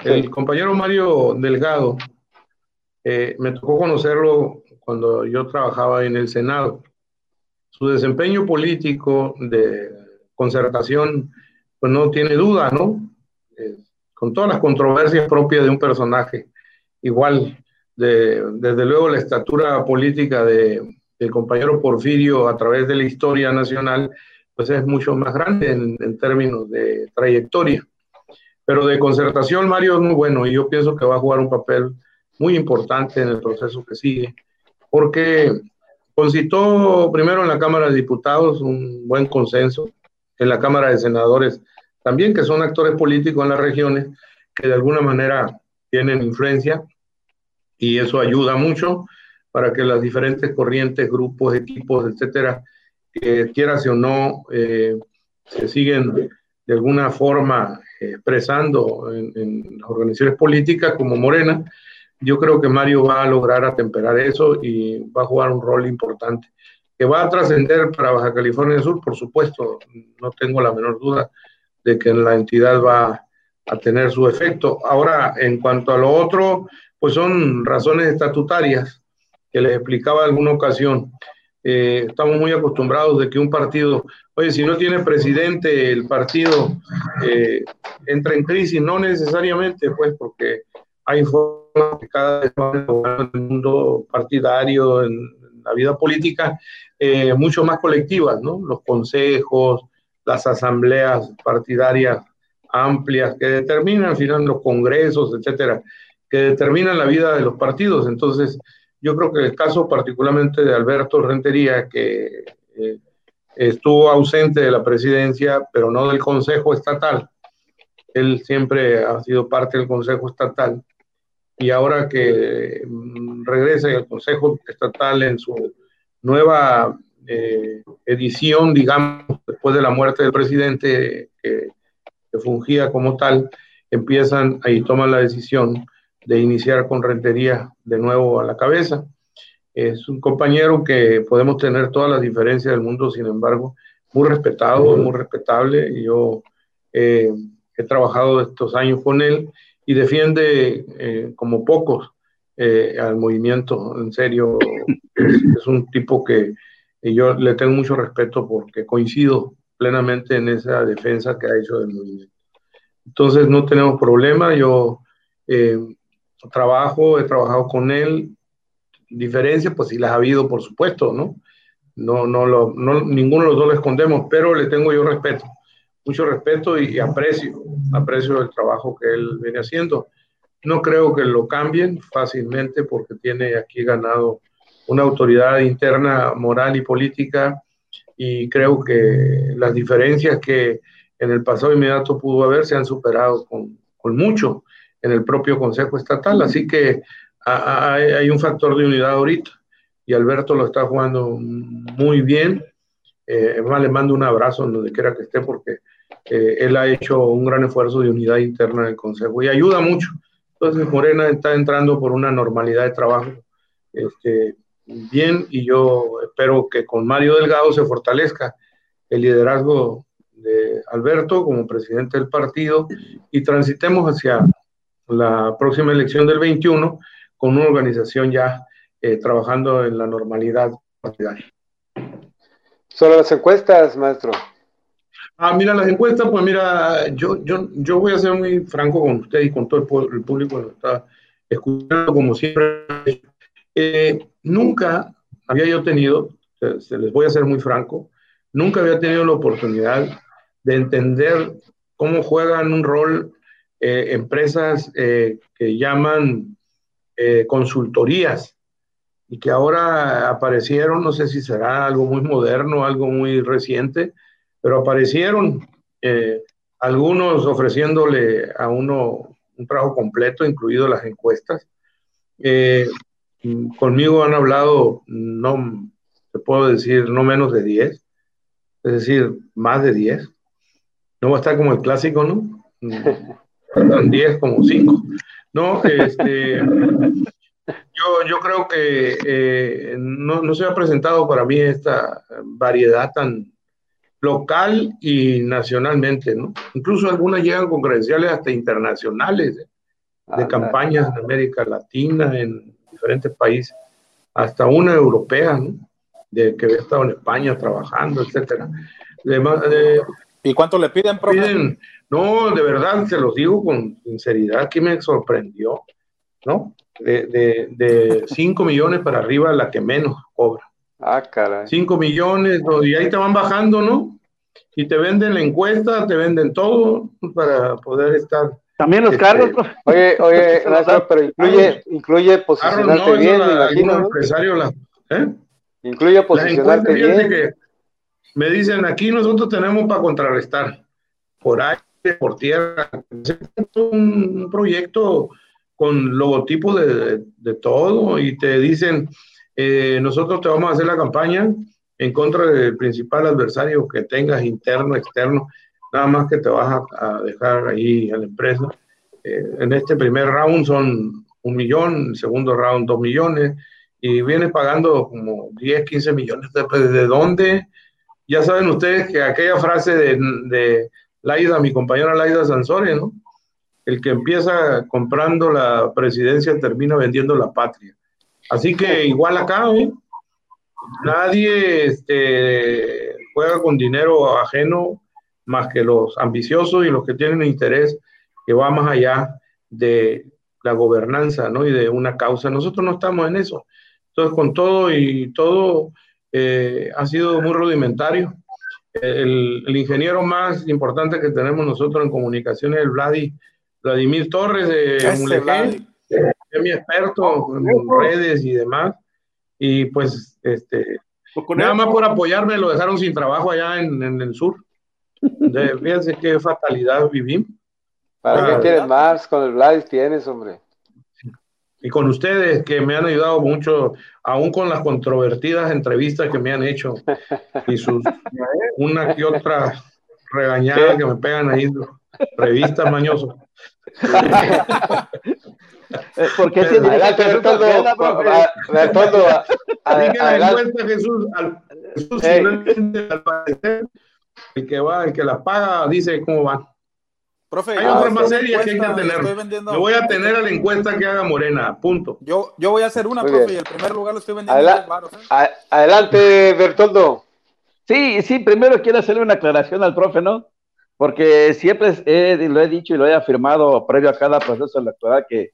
[SPEAKER 4] El compañero Mario Delgado, eh, me tocó conocerlo cuando yo trabajaba en el Senado. Su desempeño político de concertación, pues no tiene duda, ¿no? Eh, con todas las controversias propias de un personaje, igual, de, desde luego la estatura política de el compañero Porfirio a través de la historia nacional, pues es mucho más grande en, términos de trayectoria. Pero de concertación, Mario es muy bueno y yo pienso que va a jugar un papel muy importante en el proceso que sigue, porque concitó primero en la Cámara de Diputados un buen consenso, en la Cámara de Senadores también, que son actores políticos en las regiones, que de alguna manera tienen influencia y eso ayuda mucho para que las diferentes corrientes, grupos, equipos, etcétera, que quieras o no, eh, se siguen de alguna forma expresando en, las organizaciones políticas como Morena, yo creo que Mario va a lograr atemperar eso y va a jugar un rol importante. Que va a trascender para Baja California Sur, por supuesto, no tengo la menor duda de que la entidad va a tener su efecto. Ahora, en cuanto a lo otro, pues son razones estatutarias que les explicaba en alguna ocasión. Eh, estamos muy acostumbrados de que un partido, oye, si no tiene presidente, el partido eh, entra en crisis, no necesariamente, pues, porque hay cada vez más en el mundo partidario, en, la vida política, eh, mucho más colectivas, ¿no? Los consejos, las asambleas partidarias amplias que determinan al final los congresos, etcétera, que determinan la vida de los partidos. Entonces, yo creo que el caso particularmente de Alberto Rentería, que eh, estuvo ausente de la presidencia, pero no del Consejo Estatal, él siempre ha sido parte del Consejo Estatal, y ahora que mm, regresa al Consejo Estatal en su nueva eh, edición, digamos, después de la muerte del presidente que, que fungía como tal, empiezan ahí toman la decisión de iniciar con Rentería de nuevo a la cabeza. Es un compañero que podemos tener todas las diferencias del mundo, sin embargo, muy respetado, muy respetable. Yo eh, he trabajado estos años con él y defiende eh, como pocos eh, al movimiento. En serio, es un tipo que yo le tengo mucho respeto porque coincido plenamente en esa defensa que ha hecho del movimiento. Entonces no tenemos problema. Yo trabajo, he trabajado con él. Diferencias, pues sí las ha habido, por supuesto, ¿no? No, no, lo, no ninguno de los dos lo escondemos, pero le tengo yo respeto, mucho respeto y, aprecio, aprecio el trabajo que él viene haciendo. no creo que lo cambien fácilmente porque tiene aquí ganado una autoridad interna moral y política y creo que las diferencias que en el pasado inmediato pudo haber se han superado con, con mucho en el propio Consejo Estatal. Así que hay, un factor de unidad ahorita y Alberto lo está jugando muy bien. Eh, le mando un abrazo donde quiera que esté porque eh, él ha hecho un gran esfuerzo de unidad interna del Consejo y ayuda mucho. Entonces Morena está entrando por una normalidad de trabajo este, bien y yo espero que con Mario Delgado se fortalezca el liderazgo de Alberto como presidente del partido y transitemos hacia la próxima elección del 21 con una organización ya eh, trabajando en la normalidad partidaria.
[SPEAKER 1] Sobre las encuestas, maestro.
[SPEAKER 4] Ah, mira, las encuestas, pues mira, yo, yo, yo voy a ser muy franco con usted y con todo el, público que está escuchando, como siempre. Eh, nunca había yo tenido, se, les voy a ser muy franco, nunca había tenido la oportunidad de entender cómo juegan un rol eh, empresas eh, que llaman consultorías y que ahora aparecieron, no sé si será algo muy moderno, algo muy reciente, pero aparecieron eh, algunos ofreciéndole a uno un trabajo completo, incluido las encuestas. Eh, conmigo han hablado, no te puedo decir, no menos de 10, es decir, más de 10. No va a estar como el clásico, ¿no? 10 como 5. No, este, yo, yo creo que eh, no, no se ha presentado para mí esta variedad tan, local y nacionalmente, ¿no? Incluso algunas llegan con credenciales hasta internacionales de, campañas en América Latina, en diferentes países, hasta una europea, ¿no? De que había estado en España trabajando, etcétera.
[SPEAKER 5] ¿Y cuánto le piden,
[SPEAKER 4] profe? no, de verdad, se los digo con sinceridad, que me sorprendió, ¿no? De 5 millones para arriba, la que menos cobra.
[SPEAKER 1] Ah, caray.
[SPEAKER 4] 5 millones, y ahí te van bajando, ¿no? Y te venden la encuesta, te venden todo para poder estar.
[SPEAKER 2] También los este, carros.
[SPEAKER 1] Oye, oye, pero incluye, incluye posicionarte bien, me imagino. Empresario
[SPEAKER 4] ¿eh?
[SPEAKER 1] Incluye posicionarte bien. Que
[SPEAKER 4] me dicen, aquí nosotros tenemos para contrarrestar. Por aire, por tierra. Un, un proyecto con logotipo de, de, todo y te dicen, eh, nosotros te vamos a hacer la campaña en contra del principal adversario que tengas, interno, externo, nada más que te vas a, dejar ahí a la empresa. Eh, en este primer round son un millón, el segundo round dos millones, y vienes pagando como 10, 15 millones. ¿De, de dónde? Ya saben ustedes que aquella frase de, de Laida, mi compañera Laida Sansores, ¿no? El que empieza comprando la presidencia termina vendiendo la patria. Así que igual acá, ¿eh? Nadie este, juega con dinero ajeno más que los ambiciosos y los que tienen interés que va más allá de la gobernanza ¿no? y de una causa. Nosotros no estamos en eso. Entonces, con todo y todo, eh, ha sido muy rudimentario. El, ingeniero más importante que tenemos nosotros en comunicaciones es el Vladimir Torres de Mulegé, mi experto en redes y demás. Y pues, este, pues nada más por apoyarme lo dejaron sin trabajo allá en, el sur. De, fíjense qué fatalidad vivimos.
[SPEAKER 1] ¿Para qué tienes más? Con el Vladis tienes, hombre.
[SPEAKER 4] Y con ustedes que me han ayudado mucho, aún con las controvertidas entrevistas que me han hecho y sus una que otra regañada que me pegan ahí, revistas mañosos.
[SPEAKER 2] Eh, ¿Por qué tiene
[SPEAKER 1] adelante, Bertoldo, Bertoldo,
[SPEAKER 4] adelante. Jesús, al, Jesús al parecer, el que va, el que la paga, dice cómo va.
[SPEAKER 5] Profe,
[SPEAKER 4] hay otras más serias que hay que tener. Yo voy a tener a la encuesta que haga Morena, punto.
[SPEAKER 5] Yo, yo voy a hacer una, profe, y el primer lugar lo estoy vendiendo
[SPEAKER 1] Adela ¿eh? Adelante, Bertoldo.
[SPEAKER 2] Sí, sí, primero quiero hacerle una aclaración al profe, ¿no? Porque siempre lo he dicho y lo he afirmado previo a cada proceso electoral que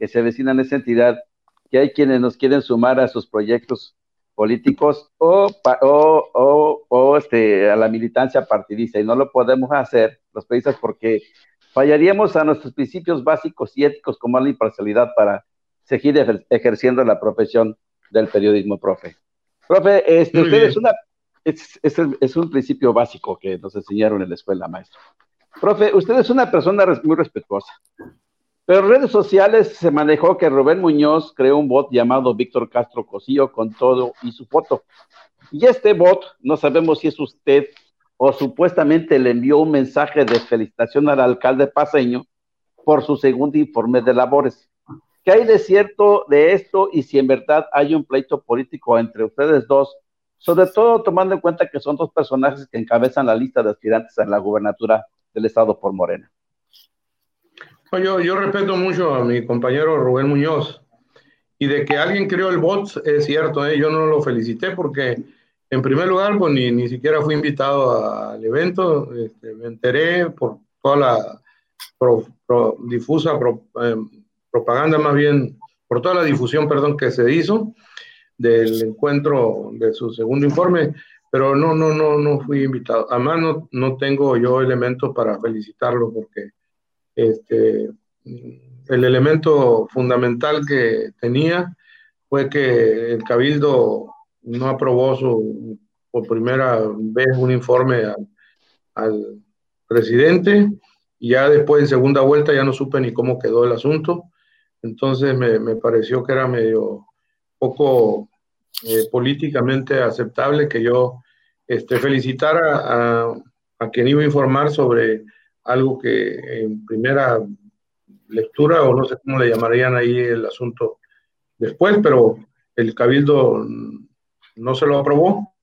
[SPEAKER 2] que se avecina en esa entidad, que hay quienes nos quieren sumar a sus proyectos políticos o, o, o, este, a la militancia partidista y no lo podemos hacer los países porque fallaríamos a nuestros principios básicos y éticos como la imparcialidad para seguir ejerciendo la profesión del periodismo, profe. Profe, este, usted es una, es, es, un principio básico que nos enseñaron en la escuela, maestro. Profe, usted es una persona muy respetuosa. Pero en redes sociales se manejó que Rubén Muñoz creó un bot llamado Víctor Castro Cosío con todo y su foto. Y este bot, no sabemos si es usted o supuestamente le envió un mensaje de felicitación al alcalde paseño por su segundo informe de labores. ¿Qué hay de cierto de esto y si en verdad hay un pleito político entre ustedes dos? Sobre todo tomando en cuenta que son dos personajes que encabezan la lista de aspirantes a la gubernatura del Estado por Morena.
[SPEAKER 4] Yo, yo respeto mucho a mi compañero Rubén Muñoz y de que alguien creó el bot es cierto, ¿eh? yo no lo felicité porque en primer lugar pues ni, ni siquiera fui invitado al evento, este, me enteré por toda la difusa eh, propaganda más bien, por toda la difusión, perdón, que se hizo del encuentro de su segundo informe, pero no, no, no, no fui invitado. Además, no, no tengo yo elementos para felicitarlo porque este, el elemento fundamental que tenía fue que el Cabildo no aprobó su, por primera vez un informe al, presidente y ya después en segunda vuelta ya no supe ni cómo quedó el asunto. Entonces me, me pareció que era medio poco eh, políticamente aceptable que yo este, felicitara a, a, quien iba a informar sobre algo que en primera lectura, o no sé cómo le llamarían ahí el asunto después, pero el cabildo no se lo aprobó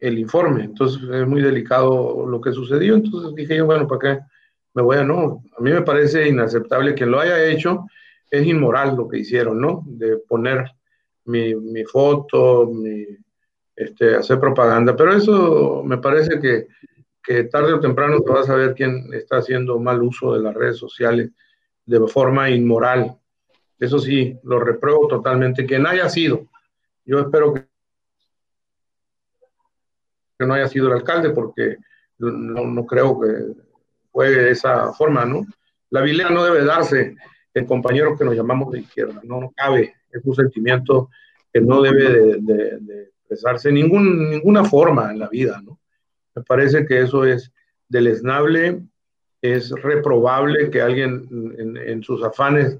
[SPEAKER 4] el informe, entonces es muy delicado lo que sucedió, entonces dije yo, bueno, ¿para qué me voy a no? A mí me parece inaceptable que lo haya hecho, es inmoral lo que hicieron, ¿no? De poner mi, mi foto, mi, este, hacer propaganda, pero eso me parece que, que tarde o temprano te vas a ver quién está haciendo mal uso de las redes sociales de forma inmoral. Eso sí, lo repruebo totalmente. Quien haya sido, yo espero que no haya sido el alcalde, porque no, no creo que fue de esa forma, ¿no? La vilea no debe darse en compañeros que nos llamamos de izquierda, no cabe, es un sentimiento que no debe de, expresarse en ningún, ninguna forma en la vida, ¿no? Me parece que eso es deleznable, es reprobable que alguien en, sus afanes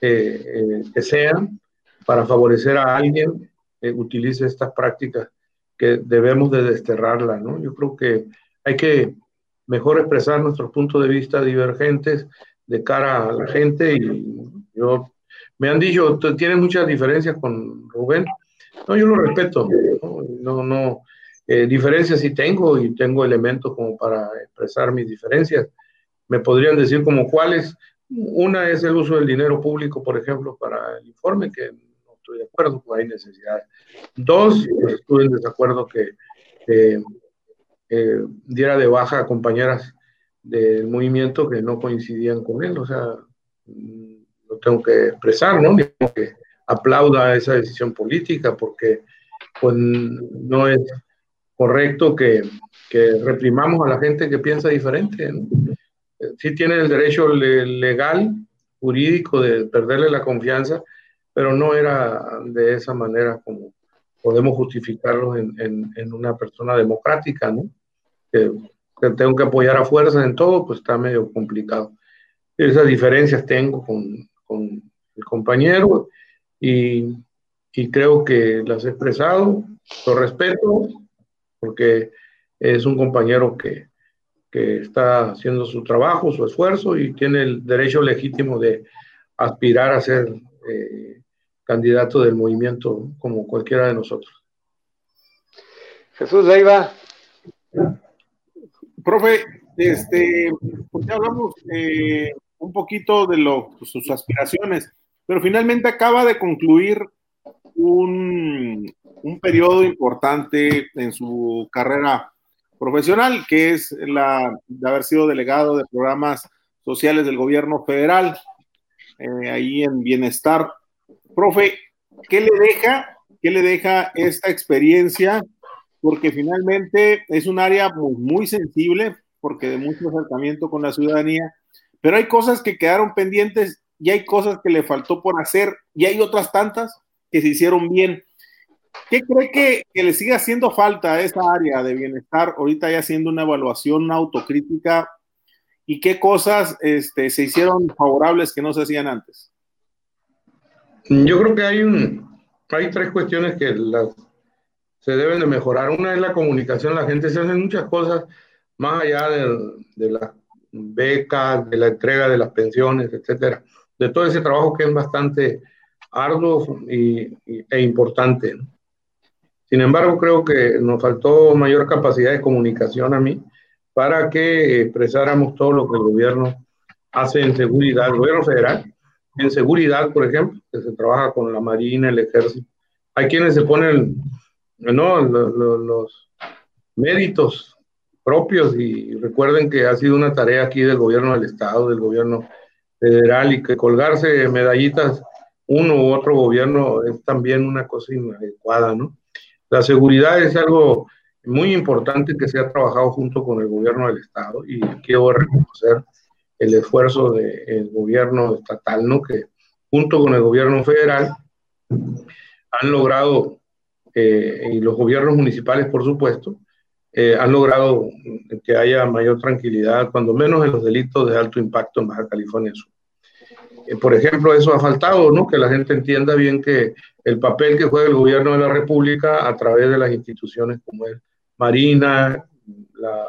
[SPEAKER 4] eh, eh, que sean para favorecer a alguien eh, utilice estas prácticas que debemos de desterrarla, ¿no? Yo creo que hay que mejor expresar nuestros puntos de vista divergentes de cara a la gente y yo me han dicho, tienes muchas diferencias con Rubén. No, yo lo respeto, no, no, eh, diferencias sí tengo y tengo elementos como para expresar mis diferencias. Me podrían decir como cuáles. Una es el uso del dinero público, por ejemplo, para el informe, que estoy de acuerdo, pues hay necesidades. Dos, estuve en desacuerdo que eh, diera de baja a compañeras del movimiento que no coincidían con él, o sea, mm, lo tengo que expresar, ¿no? que aplauda esa decisión política, porque pues no es correcto que, que reprimamos a la gente que piensa diferente. ¿no? Sí tiene el derecho legal, jurídico de perderle la confianza, pero no era de esa manera como podemos justificarlo en, en, una persona democrática, ¿no? Que, tengo que apoyar a fuerzas en todo, pues está medio complicado. Esas diferencias tengo con, con el compañero y, y, creo que las he expresado, lo respeto, porque es un compañero que, que está haciendo su trabajo, su esfuerzo y tiene el derecho legítimo de aspirar a ser eh, candidato del movimiento como cualquiera de nosotros.
[SPEAKER 1] Jesús Leiva.
[SPEAKER 3] Profe, este, pues ya hablamos eh, un poquito de lo, pues, sus aspiraciones, pero finalmente acaba de concluir un, un periodo importante en su carrera profesional, que es la de haber sido delegado de programas sociales del gobierno federal, eh, ahí en bienestar Profe, ¿qué le deja? ¿Qué le deja esta experiencia? Porque finalmente es un área muy, sensible, porque de mucho acercamiento con la ciudadanía, pero hay cosas que quedaron pendientes y hay cosas que le faltó por hacer y hay otras tantas que se hicieron bien. ¿Qué cree que, le sigue haciendo falta a esa área de bienestar ahorita ya haciendo una evaluación, una autocrítica y qué cosas este, se hicieron favorables que no se hacían antes?
[SPEAKER 4] Yo creo que hay, un, hay tres cuestiones que se deben de mejorar. Una es la comunicación, la gente se hace muchas cosas más allá de, de las becas, de la entrega de las pensiones, etcétera, de todo ese trabajo que es bastante arduo y, e importante. Sin embargo, creo que nos faltó mayor capacidad de comunicación a mí para que expresáramos todo lo que el gobierno hace en seguridad, el gobierno federal, en seguridad, por ejemplo, que se trabaja con la Marina, el Ejército. Hay quienes se ponen ¿no? los, méritos propios y recuerden que ha sido una tarea aquí del gobierno del Estado, del gobierno federal y que colgarse medallitas uno u otro gobierno es también una cosa inadecuada, ¿no? La seguridad es algo muy importante que se ha trabajado junto con el gobierno del Estado y quiero reconocer el esfuerzo del gobierno estatal, ¿no? Que junto con el gobierno federal han logrado, eh, y los gobiernos municipales, por supuesto, eh, han logrado que haya mayor tranquilidad, cuando menos en los delitos de alto impacto en Baja California Sur. Eh, por ejemplo, eso ha faltado, ¿no? Que la gente entienda bien que el papel que juega el gobierno de la República a través de las instituciones como el Marina, la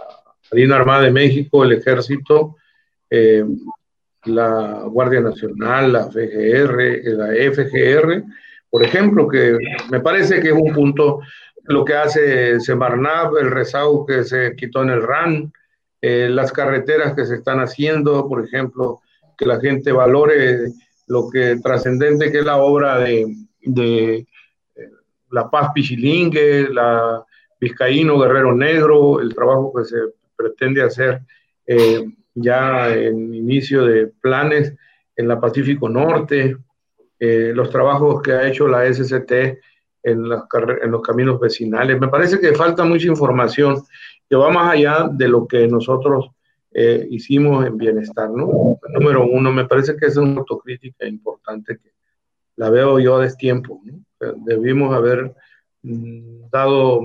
[SPEAKER 4] Marina Armada de México, el Ejército, eh, la Guardia Nacional, la FGR, la FGR, por ejemplo, que me parece que es un punto lo que hace Semarnab, el rezago que se quitó en el RAN, eh, las carreteras que se están haciendo, por ejemplo, que la gente valore lo que trascendente que es la obra de, de eh, La Paz Pichilingue, la Vizcaíno Guerrero Negro, el trabajo que se pretende hacer eh, ya en inicio de planes en la Pacífico Norte, eh, los trabajos que ha hecho la SCT en, en los caminos vecinales. Me parece que falta mucha información que va más allá de lo que nosotros eh, hicimos en bienestar, ¿no? Número uno, me parece que es una autocrítica importante que la veo yo a tiempo, ¿no? Debimos haber mm, dado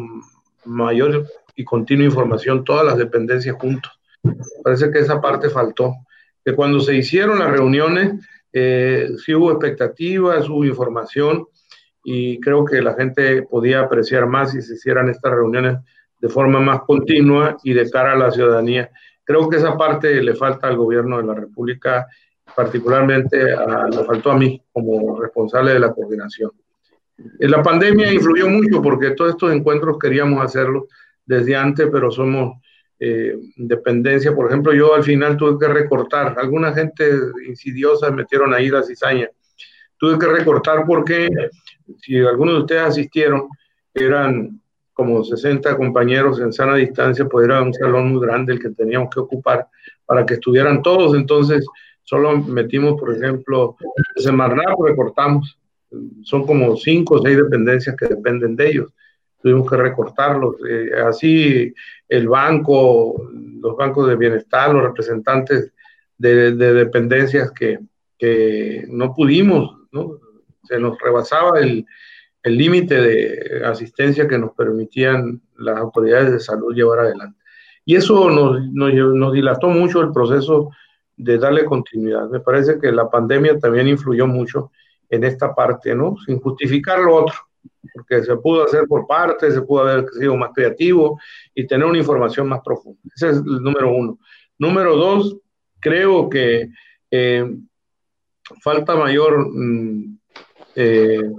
[SPEAKER 4] mayor y continua información todas las dependencias juntos. Parece que esa parte faltó. Que cuando se hicieron las reuniones, eh, sí hubo expectativas, hubo información y creo que la gente podía apreciar más si se hicieran estas reuniones de forma más continua y de cara a la ciudadanía. Creo que esa parte le falta al gobierno de la República, particularmente a, le faltó a mí como responsable de la coordinación. En la pandemia influyó mucho porque todos estos encuentros queríamos hacerlos desde antes, pero somos eh, dependencia. Por ejemplo, yo al final tuve que recortar. Alguna gente insidiosa metieron ahí la cizaña. Tuve que recortar porque si algunos de ustedes asistieron, eran como 60 compañeros en sana distancia, pues era un salón muy grande el que teníamos que ocupar para que estuvieran todos. Entonces, solo metimos, por ejemplo, Semarnat, recortamos. Son como cinco o seis dependencias que dependen de ellos. Tuvimos que recortarlos. Eh, así, el banco, los bancos de bienestar, los representantes de, de dependencias que, que no pudimos, ¿no? Se nos rebasaba el, el límite de asistencia que nos permitían las autoridades de salud llevar adelante. Y eso nos, nos, dilató mucho el proceso de darle continuidad. Me parece que la pandemia también influyó mucho en esta parte, ¿no? Sin justificar lo otro, porque se pudo hacer por parte, se pudo haber sido más creativo y tener una información más profunda. Ese es el número uno. Número dos, creo que eh, falta mayor mm, eh,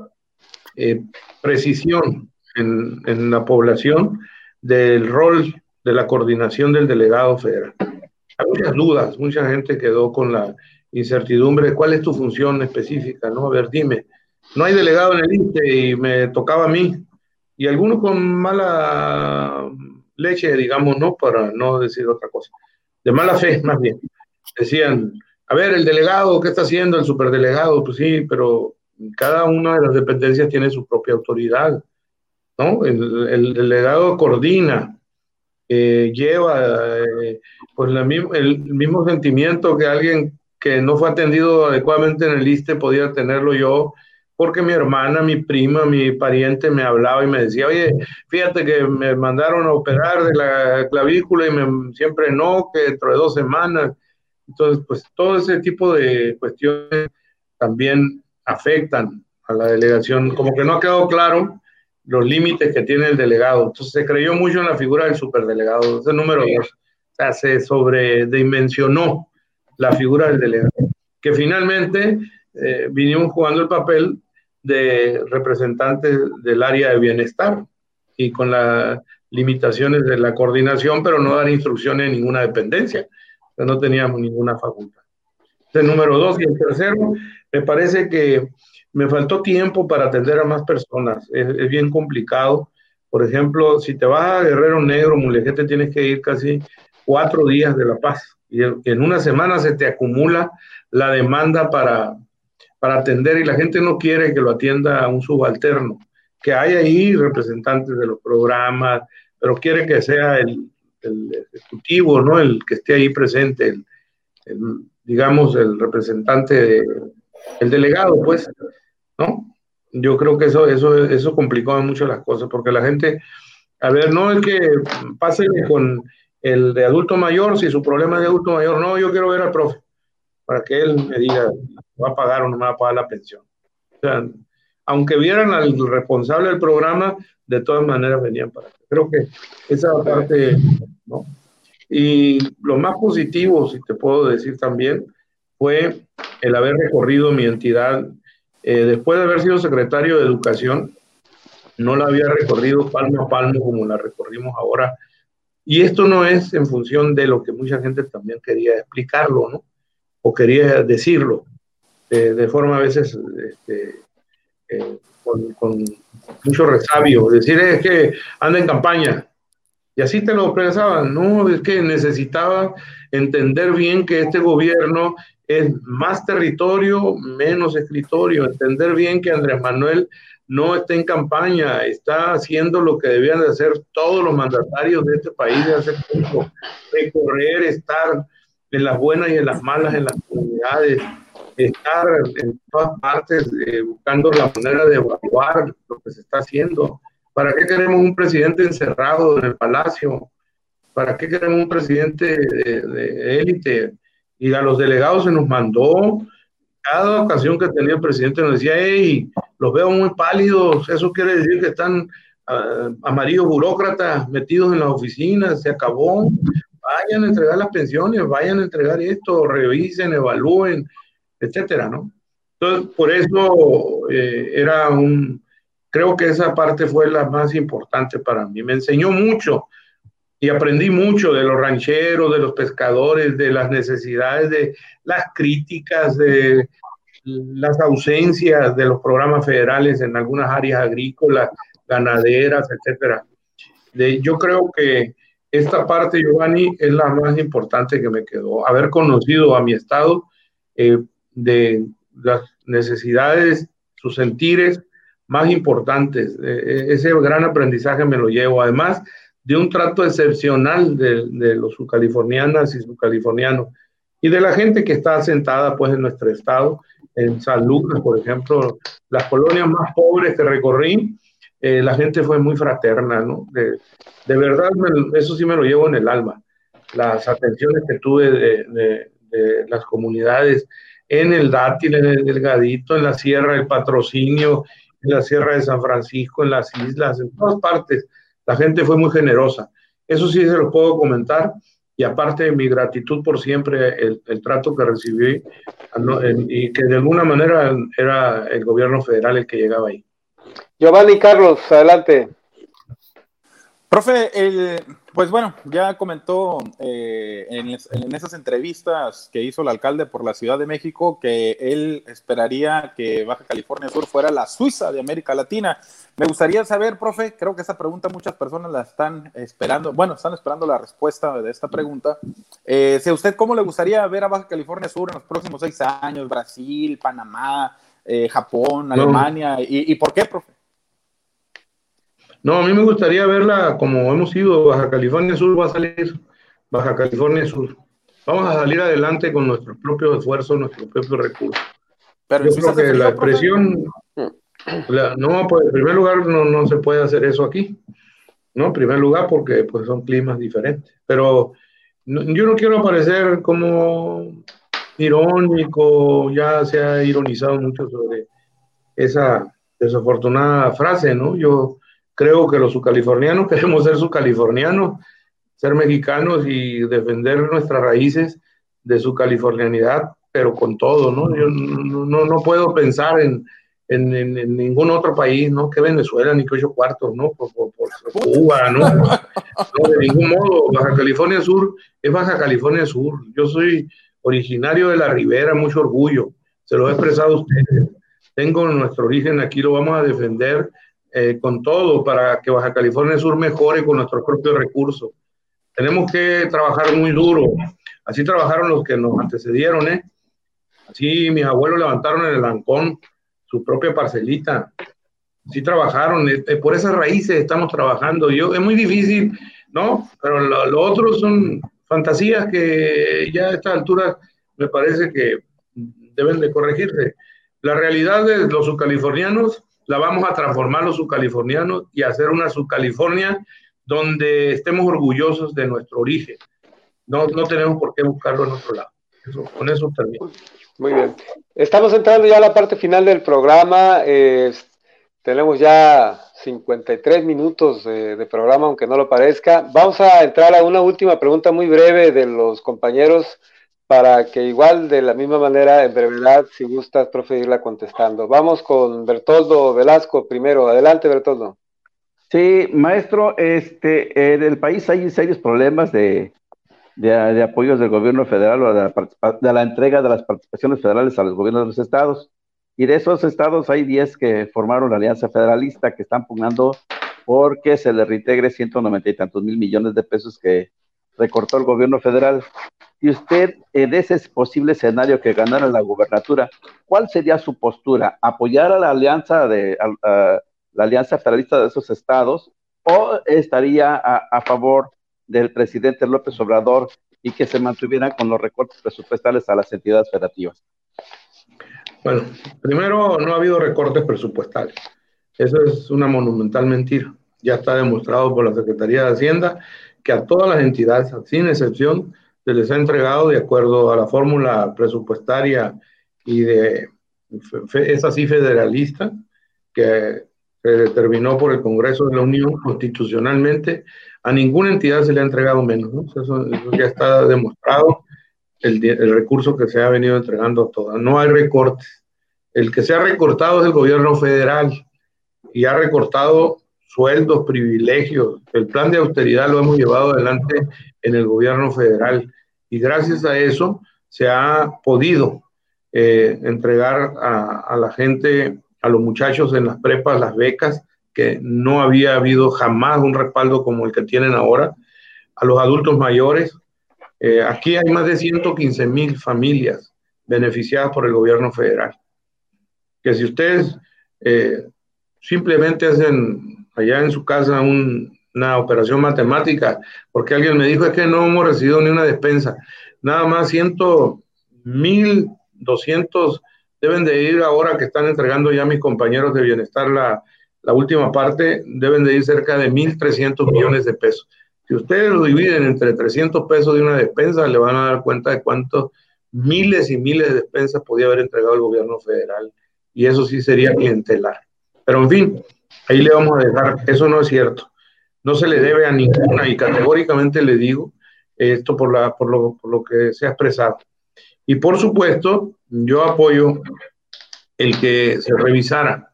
[SPEAKER 4] eh, precisión en, en, la población del rol de la coordinación del delegado federal. Hay muchas dudas, mucha gente quedó con la incertidumbre de cuál es tu función específica, ¿no? A ver, dime, no hay delegado en el INTE y me tocaba a mí, y algunos con mala leche, digamos, ¿no? Para no decir otra cosa, de mala fe, más bien. Decían, a ver, el delegado, ¿qué está haciendo el superdelegado? Pues sí, pero cada una de las dependencias tiene su propia autoridad, ¿no? El, delegado coordina, eh, lleva eh, pues el mismo sentimiento que alguien que no fue atendido adecuadamente en el ISTE podía tenerlo yo, porque mi hermana, mi prima, mi pariente me hablaba y me decía, oye, fíjate que me mandaron a operar de la clavícula y me, siempre no, que dentro de dos semanas. Entonces, pues todo ese tipo de cuestiones también afectan a la delegación, como que no ha quedado claro los límites que tiene el delegado. Entonces se creyó mucho en la figura del superdelegado, ese número dos. O sea, se sobredimensionó la figura del delegado, que finalmente eh, vinimos jugando el papel de representantes del área de bienestar y con las limitaciones de la coordinación, pero no dar instrucciones en ninguna dependencia, no teníamos ninguna facultad. Ese número dos. Y el tercero, me parece que me faltó tiempo para atender a más personas. Es, bien complicado. Por ejemplo, si te vas a Guerrero Negro, Mulegete, tienes que ir casi cuatro días de La Paz. Y en una semana se te acumula la demanda para, para atender y la gente no quiere que lo atienda un subalterno. Que hay ahí representantes de los programas, pero quiere que sea el, el ejecutivo, ¿no? El que esté ahí presente, el, digamos, el representante, el delegado, pues. ¿no? Yo creo que eso, eso, eso complicó mucho las cosas, porque la gente, a ver, no es que pase con el de adulto mayor, si su problema es de adulto mayor, no, yo quiero ver al profe, para que él me diga, va a pagar o no me va a pagar la pensión. O sea, aunque vieran al responsable del programa, de todas maneras venían para acá. Creo que esa parte, ¿no? Y lo más positivo, si te puedo decir también, fue el haber recorrido mi entidad eh, después de haber sido secretario de Educación, no la había recorrido palmo a palmo como la recorrimos ahora. Y esto no es en función de lo que mucha gente también quería explicarlo, ¿no? O quería decirlo de forma a veces este, eh, con, con, mucho resabio. Decir es que anda en campaña. Y así te lo expresaban. No, es que necesitaba entender bien que este gobierno es más territorio, menos escritorio. Entender bien que Andrés Manuel no está en campaña, está haciendo lo que debían de hacer todos los mandatarios de este país de hace tiempo, recorrer, estar en las buenas y en las malas en las comunidades, estar en todas partes eh, buscando la manera de evaluar lo que se está haciendo. ¿Para qué queremos un presidente encerrado en el palacio? ¿Para qué queremos un presidente de élite? y a los delegados se nos mandó, cada ocasión que tenía el presidente nos decía, hey, los veo muy pálidos, eso quiere decir que están uh, amarillos burócratas metidos en las oficinas, se acabó, vayan a entregar las pensiones, vayan a entregar esto, revisen, evalúen, etcétera, ¿no? Entonces, por eso eh, era un, creo que esa parte fue la más importante para mí, me enseñó mucho, y aprendí mucho de los rancheros, de los pescadores, de las necesidades, de las críticas, de las ausencias de los programas federales en algunas áreas agrícolas, ganaderas, etcétera. De, yo creo que esta parte, Giovanni, es la más importante que me quedó. Haber conocido a mi estado eh, de las necesidades, sus sentires más importantes. Eh, ese gran aprendizaje me lo llevo. Además, de un trato excepcional de, de los subcalifornianas y subcalifornianos y de la gente que está asentada pues en nuestro estado, en San Lucas, por ejemplo, las colonias más pobres que recorrí, eh, la gente fue muy fraterna, ¿no? De, de verdad, eso sí me lo llevo en el alma. Las atenciones que tuve de, de, de, las comunidades en el Dátil, en el Delgadito, en la Sierra del Patrocinio, en la Sierra de San Francisco, en las islas, en todas partes la gente fue muy generosa. Eso sí se lo puedo comentar. Y aparte de mi gratitud por siempre, el, trato que recibí y que de alguna manera era el gobierno federal el que llegaba ahí.
[SPEAKER 1] Giovanni Carlos, adelante.
[SPEAKER 5] Profe, el, pues bueno, ya comentó eh, en, esas entrevistas que hizo el alcalde por la Ciudad de México que él esperaría que Baja California Sur fuera la Suiza de América Latina. Me gustaría saber, profe, creo que esa pregunta muchas personas la están esperando, bueno, están esperando la respuesta de esta pregunta. Eh, ¿A usted cómo le gustaría ver a Baja California Sur en los próximos seis años? Brasil, Panamá, eh, Japón, Alemania, ¿Y, ¿y por qué, profe?
[SPEAKER 4] No, a mí me gustaría verla como hemos ido, Baja California Sur va a salir, Baja California Sur. Vamos a salir adelante con nuestros propios esfuerzos, nuestros propios recursos. Pero Yo creo que la expresión, no, pues en primer lugar no, no se puede hacer eso aquí, ¿no? En primer lugar porque pues son climas diferentes. Pero yo no quiero aparecer como irónico, ya se ha ironizado mucho sobre esa desafortunada frase, ¿no? Yo creo que los subcalifornianos queremos ser subcalifornianos, ser mexicanos y defender nuestras raíces de su californianidad, pero con todo, ¿no? Yo no, no, puedo pensar en, en, en, ningún otro país, ¿no? Que Venezuela, ni que ocho cuartos, ¿no? Por, por, Cuba, ¿no? ¿no? De ningún modo, Baja California Sur es Baja California Sur. Yo soy originario de la Ribera, mucho orgullo, se lo he expresado a ustedes. Tengo nuestro origen aquí, lo vamos a defender eh, con todo para que Baja California Sur mejore con nuestros propios recursos. Tenemos que trabajar muy duro. Así trabajaron los que nos antecedieron, ¿eh? Así mis abuelos levantaron en el Ancón su propia parcelita. Así trabajaron. Eh, por esas raíces estamos trabajando. Yo, es muy difícil, ¿no? Pero lo, lo otro son fantasías que ya a esta altura me parece que deben de corregirse. La realidad de los subcalifornianos la vamos a transformar los subcalifornianos y hacer una subcalifornia donde estemos orgullosos de nuestro origen. No, no tenemos por qué buscarlo en otro lado. con eso termino.
[SPEAKER 1] Muy bien. Estamos entrando ya a la parte final del programa. tenemos ya 53 minutos de, programa, aunque no lo parezca. Vamos a entrar a una última pregunta muy breve de los compañeros para que igual de la misma manera, en brevedad, si gustas, profe, irla contestando. Vamos con Bertoldo Velasco primero. Adelante, Bertoldo.
[SPEAKER 2] Sí, maestro, este, en el país hay serios problemas de, de, apoyos del gobierno federal o de la, de la entrega de las participaciones federales a los gobiernos de los estados. Y de esos estados hay 10 que formaron la Alianza Federalista que están pugnando porque se le reintegre 190 y tantos mil millones de pesos que recortó el gobierno federal. Y usted, en ese posible escenario que ganara la gubernatura, ¿cuál sería su postura? ¿Apoyar a la alianza de la alianza federalista de esos estados o estaría a, a favor del presidente López Obrador y que se mantuvieran con los recortes presupuestales a las entidades federativas?
[SPEAKER 4] Bueno, primero no ha habido recortes presupuestales. Eso es una monumental mentira. Ya está demostrado por la Secretaría de Hacienda que a todas las entidades, sin excepción, se les ha entregado de acuerdo a la fórmula presupuestaria y de esa así federalista que se determinó por el Congreso de la Unión constitucionalmente, a ninguna entidad se le ha entregado menos. Eso, ya está demostrado el, recurso que se ha venido entregando a todas. No hay recortes. El que se ha recortado es el gobierno federal y ha recortado sueldos, privilegios. El plan de austeridad lo hemos llevado adelante en el gobierno federal y gracias a eso se ha podido eh, entregar a, a, la gente, a los muchachos en las prepas, las becas, que no había habido jamás un respaldo como el que tienen ahora, a los adultos mayores, eh, aquí hay más de 115 mil familias beneficiadas por el gobierno federal. Que si ustedes eh, simplemente hacen allá en su casa una operación matemática, porque alguien me dijo es que no hemos recibido ni una despensa, nada más 100, 1200 deben de ir ahora que están entregando ya mis compañeros de bienestar la, la última parte, deben de ir cerca de 1.300 millones de pesos. Si ustedes lo dividen entre 300 pesos de una despensa, le van a dar cuenta de cuántos miles y miles de despensas podía haber entregado el gobierno federal. Y eso sí sería clientelar. Pero en fin, ahí le vamos a dejar. Eso no es cierto. No se le debe a ninguna y categóricamente le digo esto por, la, por, lo, por lo que se ha expresado. Y por supuesto, yo apoyo el que se revisara.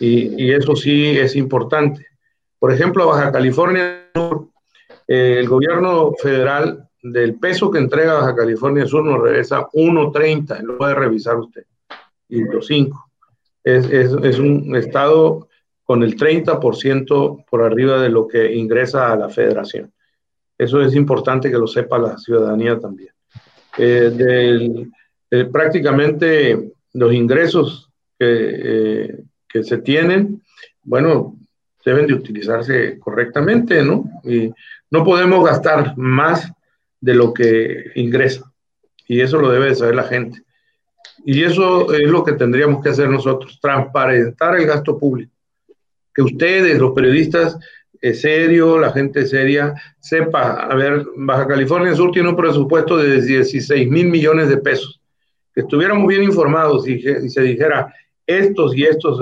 [SPEAKER 4] Y, y eso sí es importante. Por ejemplo, Baja California Sur el gobierno federal del peso que entrega Baja California Sur nos regresa 1.30, lo puede revisar usted, y los 5. Es, es, es, un estado con el 30% por arriba de lo que ingresa a la federación. Eso es importante que lo sepa la ciudadanía también. Eh, prácticamente los ingresos que, eh, que se tienen, bueno, deben de utilizarse correctamente, ¿no? Y no podemos gastar más de lo que ingresa. Y eso lo debe de saber la gente. Y eso es lo que tendríamos que hacer nosotros, transparentar el gasto público. Que ustedes, los periodistas es serio, la gente seria, sepa, a ver, Baja California Sur tiene un presupuesto de 16 mil millones de pesos. Que estuviéramos bien informados y, y se dijera, estos y estos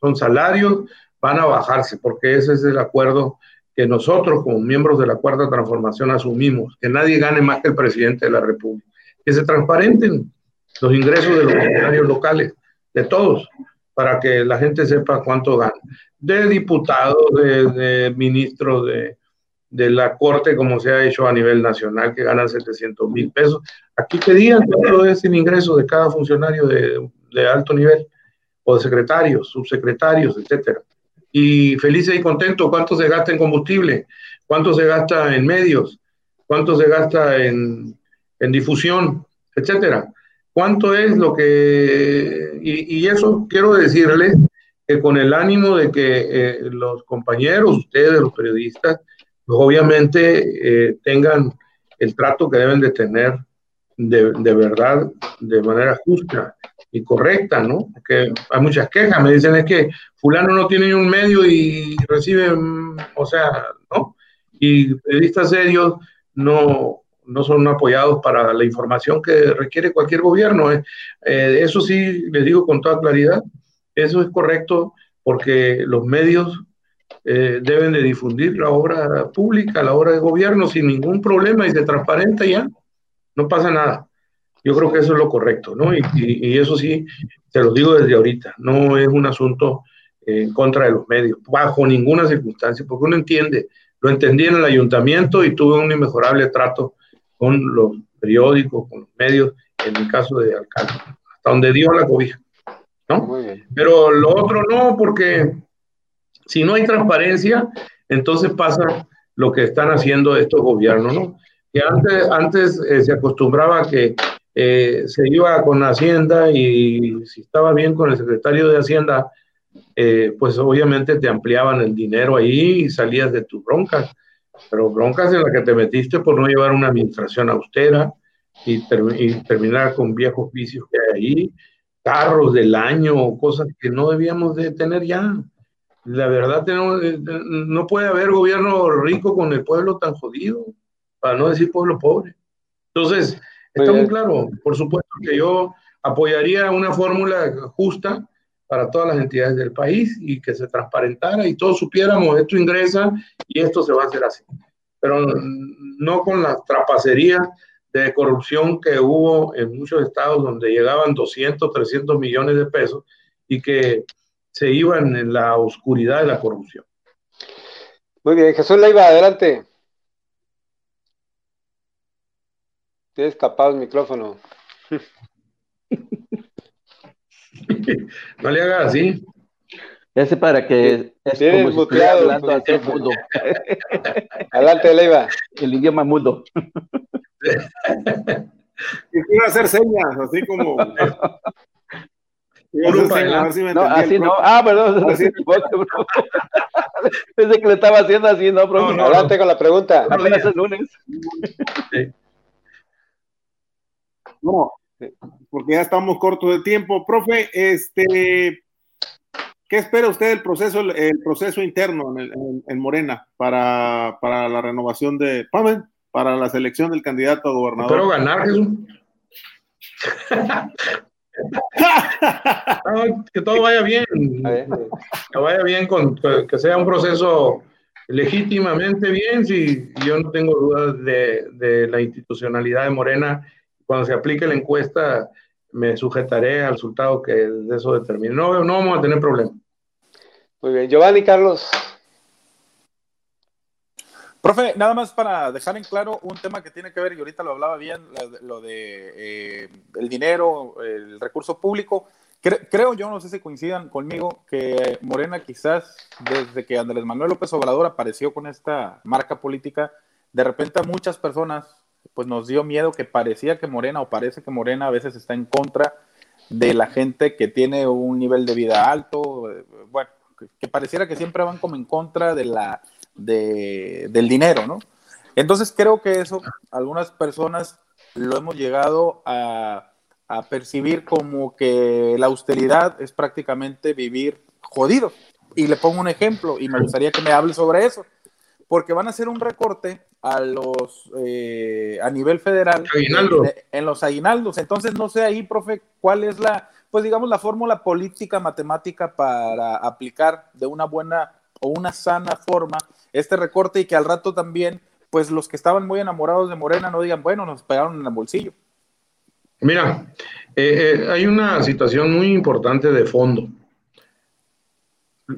[SPEAKER 4] son salarios, van a bajarse, porque ese es el acuerdo que nosotros como miembros de la Cuarta Transformación asumimos, que nadie gane más que el presidente de la República, que se transparenten los ingresos de los funcionarios locales, de todos, para que la gente sepa cuánto gana, de diputados, de, ministros de, la Corte, como se ha hecho a nivel nacional, que ganan 700 mil pesos. Aquí pedían todo es el ingreso de cada funcionario de, de alto nivel, o de secretarios, subsecretarios, etcétera y felices y contentos. ¿Cuánto se gasta en combustible? ¿Cuánto se gasta en medios? ¿Cuánto se gasta en, en difusión? Etcétera. ¿Cuánto es lo que... Y, eso quiero decirles que con el ánimo de que eh, los compañeros, ustedes, los periodistas, pues obviamente eh, tengan el trato que deben de tener de, de verdad, de manera justa y correcta, ¿no? Porque hay muchas quejas, me dicen es que fulano no tiene ni un medio y recibe, mm, o sea, ¿no? Y periodistas serios no, no son apoyados para la información que requiere cualquier gobierno. ¿eh? Eh, eso sí, les digo con toda claridad, eso es correcto porque los medios eh, deben de difundir la obra pública, la obra de gobierno sin ningún problema y se transparenta ya, no pasa nada. Yo creo que eso es lo correcto, ¿no? Y, eso sí, te lo digo desde ahorita, no es un asunto en contra de los medios, bajo ninguna circunstancia, porque uno entiende, lo entendí en el ayuntamiento y tuve un inmejorable trato con los periódicos, con los medios, en el caso de alcalde, hasta donde dio la cobija, ¿no? Pero lo otro no, porque si no hay transparencia, entonces pasa lo que están haciendo estos gobiernos, ¿no? Que antes, antes eh, se acostumbraba que eh, se iba con Hacienda y si estaba bien con el secretario de Hacienda, eh, pues obviamente te ampliaban el dinero ahí y salías de tus broncas, pero broncas en las que te metiste por no llevar una administración austera y, terminar con viejos vicios que hay ahí, carros del año, cosas que no debíamos de tener ya. La verdad, eh, no puede haber gobierno rico con el pueblo tan jodido, para no decir pueblo pobre. Entonces, Está muy claro, por supuesto que yo apoyaría una fórmula justa para todas las entidades del país y que se transparentara y todos supiéramos esto ingresa y esto se va a hacer así. Pero no con la trapacería de corrupción que hubo en muchos estados donde llegaban 200, 300 millones de pesos y que se iban en la oscuridad de la corrupción.
[SPEAKER 1] Muy bien, Jesús Leiva, adelante. Tienes tapado el micrófono.
[SPEAKER 4] no le hagas así.
[SPEAKER 2] Sé para que
[SPEAKER 1] es como muteado, hablando pues,
[SPEAKER 2] al mudo.
[SPEAKER 1] Adelante, Leiva.
[SPEAKER 2] El idioma mudo.
[SPEAKER 3] Y quiero hacer señas, así como.
[SPEAKER 2] no, así no. Ah, perdón. Así. Pensé que le estaba haciendo así, no,
[SPEAKER 1] no, Adelante con la pregunta.
[SPEAKER 2] Apenas el lunes. Sí.
[SPEAKER 3] No, porque ya estamos cortos de tiempo. Profe, este, ¿qué espera usted del proceso, el proceso interno en, Morena para, la renovación de, para la selección del candidato a gobernador?
[SPEAKER 4] Espero ganar, Jesús. que todo vaya bien, que vaya bien, con, que sea un proceso legítimamente bien, si yo no tengo dudas de, de la institucionalidad de Morena cuando se aplique la encuesta, me sujetaré al resultado que eso determine. No, no vamos a tener problema.
[SPEAKER 1] Muy bien. Giovanni Carlos.
[SPEAKER 5] Profe, nada más para dejar en claro un tema que tiene que ver, y ahorita lo hablaba bien, lo de eh, el dinero, el recurso público. creo yo, no sé si coincidan conmigo, que Morena quizás desde que Andrés Manuel López Obrador apareció con esta marca política, de repente a muchas personas pues nos dio miedo que parecía que Morena o parece que Morena a veces está en contra de la gente que tiene un nivel de vida alto, bueno, que pareciera que siempre van como en contra de la, de, del dinero, ¿no? Entonces creo que eso algunas personas lo hemos llegado a, a percibir como que la austeridad es prácticamente vivir jodido. Y le pongo un ejemplo y me gustaría que me hable sobre eso, porque van a hacer un recorte a los eh, a nivel federal en los aguinaldos. Entonces no sé ahí, profe, cuál es la, pues digamos la fórmula política matemática para aplicar de una buena o una sana forma este recorte y que al rato también, pues los que estaban muy enamorados de Morena no digan, bueno, nos pegaron en el bolsillo.
[SPEAKER 4] Mira, eh, eh, hay una situación muy importante de fondo.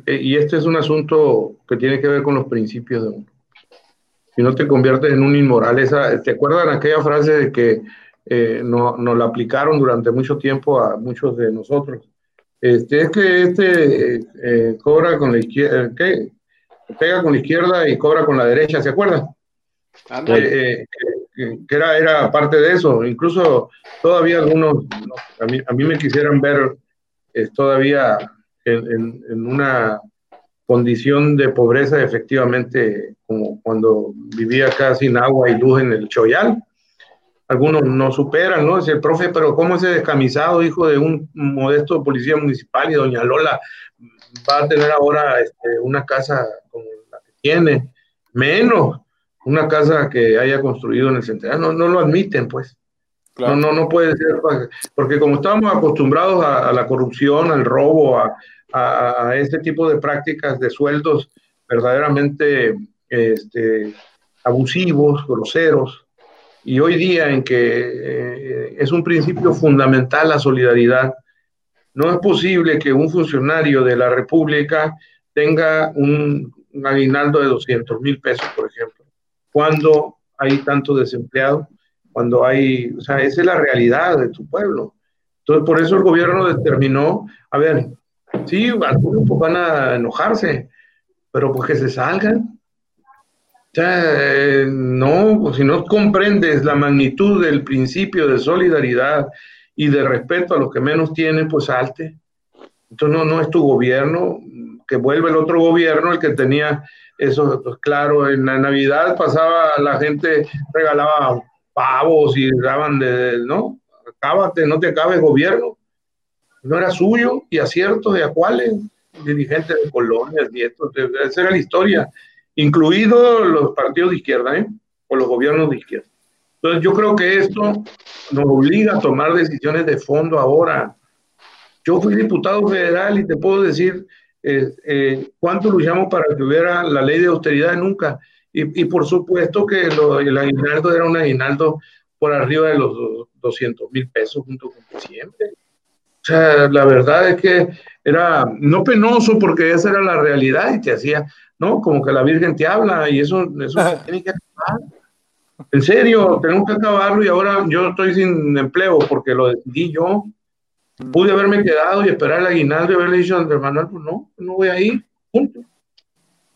[SPEAKER 4] Eh, y este es un asunto que tiene que ver con los principios de uno. Si no te conviertes en un inmoral, esa, ¿te acuerdan aquella frase de que nos no la aplicaron durante mucho tiempo a muchos de nosotros? Este, es que este cobra con la izquierda, ¿qué? pega con la izquierda y cobra con la derecha, ¿se acuerdan? Eh, eh, que era, era parte de eso. Incluso todavía algunos, a, mí, a mí me quisieran ver eh, todavía en, una condición de pobreza, efectivamente, como cuando vivía acá sin agua y luz en el Choyal. Algunos no superan, ¿no? Dice el profe, pero ¿cómo ese descamisado, hijo de un modesto policía municipal y doña Lola, va a tener ahora este, una casa como la que tiene, menos una casa que haya construido en el centenario. No, no lo admiten, pues. No, no, no puede ser, pues, porque como estamos acostumbrados a, la corrupción, al robo, a, a, este tipo de prácticas de sueldos verdaderamente este, abusivos, groseros, y hoy día en que eh, es un principio fundamental la solidaridad, no es posible que un funcionario de la República tenga un, aguinaldo de 200 mil pesos, por ejemplo, cuando hay tanto desempleado, cuando hay, o sea, esa es la realidad de tu pueblo. Entonces, por eso el gobierno determinó, a ver, sí, algunos van a enojarse, pero pues que se salgan. O sea, eh, no, pues si no comprendes la magnitud del principio de solidaridad, y de respeto a los que menos tienen, pues salte. Entonces no, no es tu gobierno, que vuelve el otro gobierno el que tenía eso, pues claro, en la Navidad pasaba la gente, regalaba pavos y daban de, no, acábate, no te acabes gobierno. No era suyo y aciertos de a cuáles, dirigentes de colonias y esto, esa era la historia, incluidos los partidos de izquierda, ¿eh? o los gobiernos de izquierda. Entonces yo creo que esto nos obliga a tomar decisiones de fondo ahora. Yo fui diputado federal y te puedo decir eh, eh, cuánto luchamos para que hubiera la ley de austeridad nunca. Y, y por supuesto que el aguinaldo era un aguinaldo por arriba de los 200 mil pesos junto con siempre. O sea, la verdad es que era no penoso porque esa era la realidad y te hacía, ¿no? Como que la Virgen te habla y eso, eso se tiene que acabar. En serio, tenemos que acabarlo y ahora yo estoy sin empleo porque lo decidí yo. Pude haberme quedado y esperar el aguinaldo y haberle dicho a Andrés Manuel, pues no, no voy a ir, punto.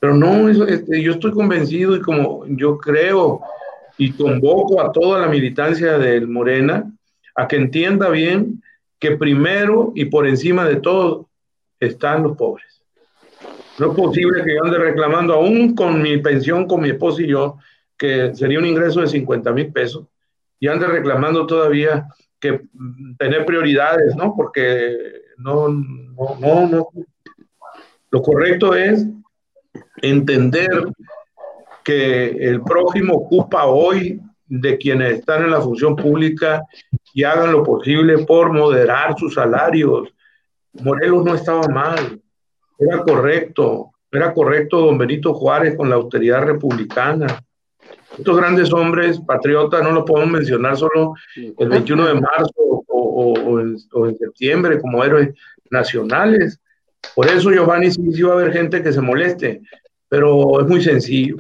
[SPEAKER 4] Pero no, este, yo estoy convencido y como yo creo y convoco a toda la militancia del Morena a que entienda bien que primero y por encima de todo están los pobres. No es posible que yo ande reclamando, aún con mi pensión, con mi esposo y yo, que sería un ingreso de 50 mil pesos, y ande reclamando todavía que tener prioridades, ¿no? Porque no, no, no, no. Lo correcto es entender que el prójimo ocupa hoy de quienes están en la función pública y hagan lo posible por moderar sus salarios. Morelos no estaba mal, era correcto, era correcto don Benito Juárez con la austeridad republicana, estos grandes hombres patriotas no los podemos mencionar solo el 21 de marzo o, en, septiembre como héroes nacionales. Por eso, Giovanni, sí, va a haber gente que se moleste, pero es muy sencillo.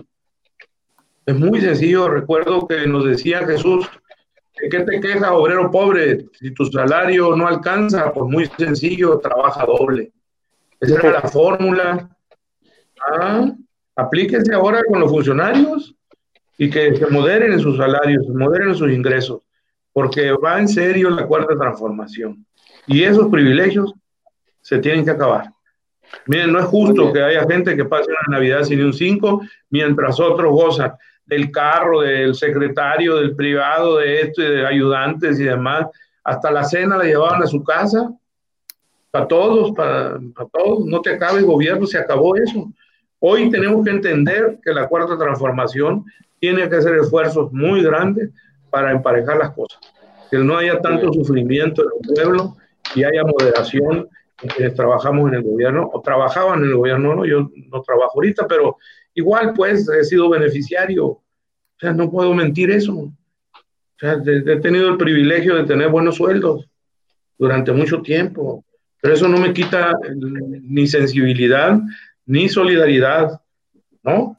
[SPEAKER 4] Es muy sencillo. Recuerdo que nos decía Jesús, ¿de qué te quejas, obrero pobre? Si tu salario no alcanza, pues muy sencillo, trabaja doble. Esa era la fórmula. Ah, aplíquese ahora con los funcionarios y que se moderen en sus salarios, se moderen en sus ingresos, porque va en serio la cuarta transformación. Y esos privilegios se tienen que acabar. Miren, no es justo que haya gente que pase una Navidad sin un 5, mientras otros gozan del carro, del secretario, del privado, de esto y de ayudantes y demás. Hasta la cena la llevaban a su casa. Para todos, para, para todos. No te acabe el gobierno, se acabó eso. Hoy tenemos que entender que la cuarta transformación tiene que hacer esfuerzos muy grandes para emparejar las cosas. Que no haya tanto sufrimiento en el pueblo y haya moderación trabajamos en el gobierno o trabajaban en el gobierno. ¿no? Yo no trabajo ahorita, pero igual pues he sido beneficiario. O sea, no puedo mentir eso. O sea, he tenido el privilegio de tener buenos sueldos durante mucho tiempo, pero eso no me quita ni sensibilidad ni solidaridad, ¿no?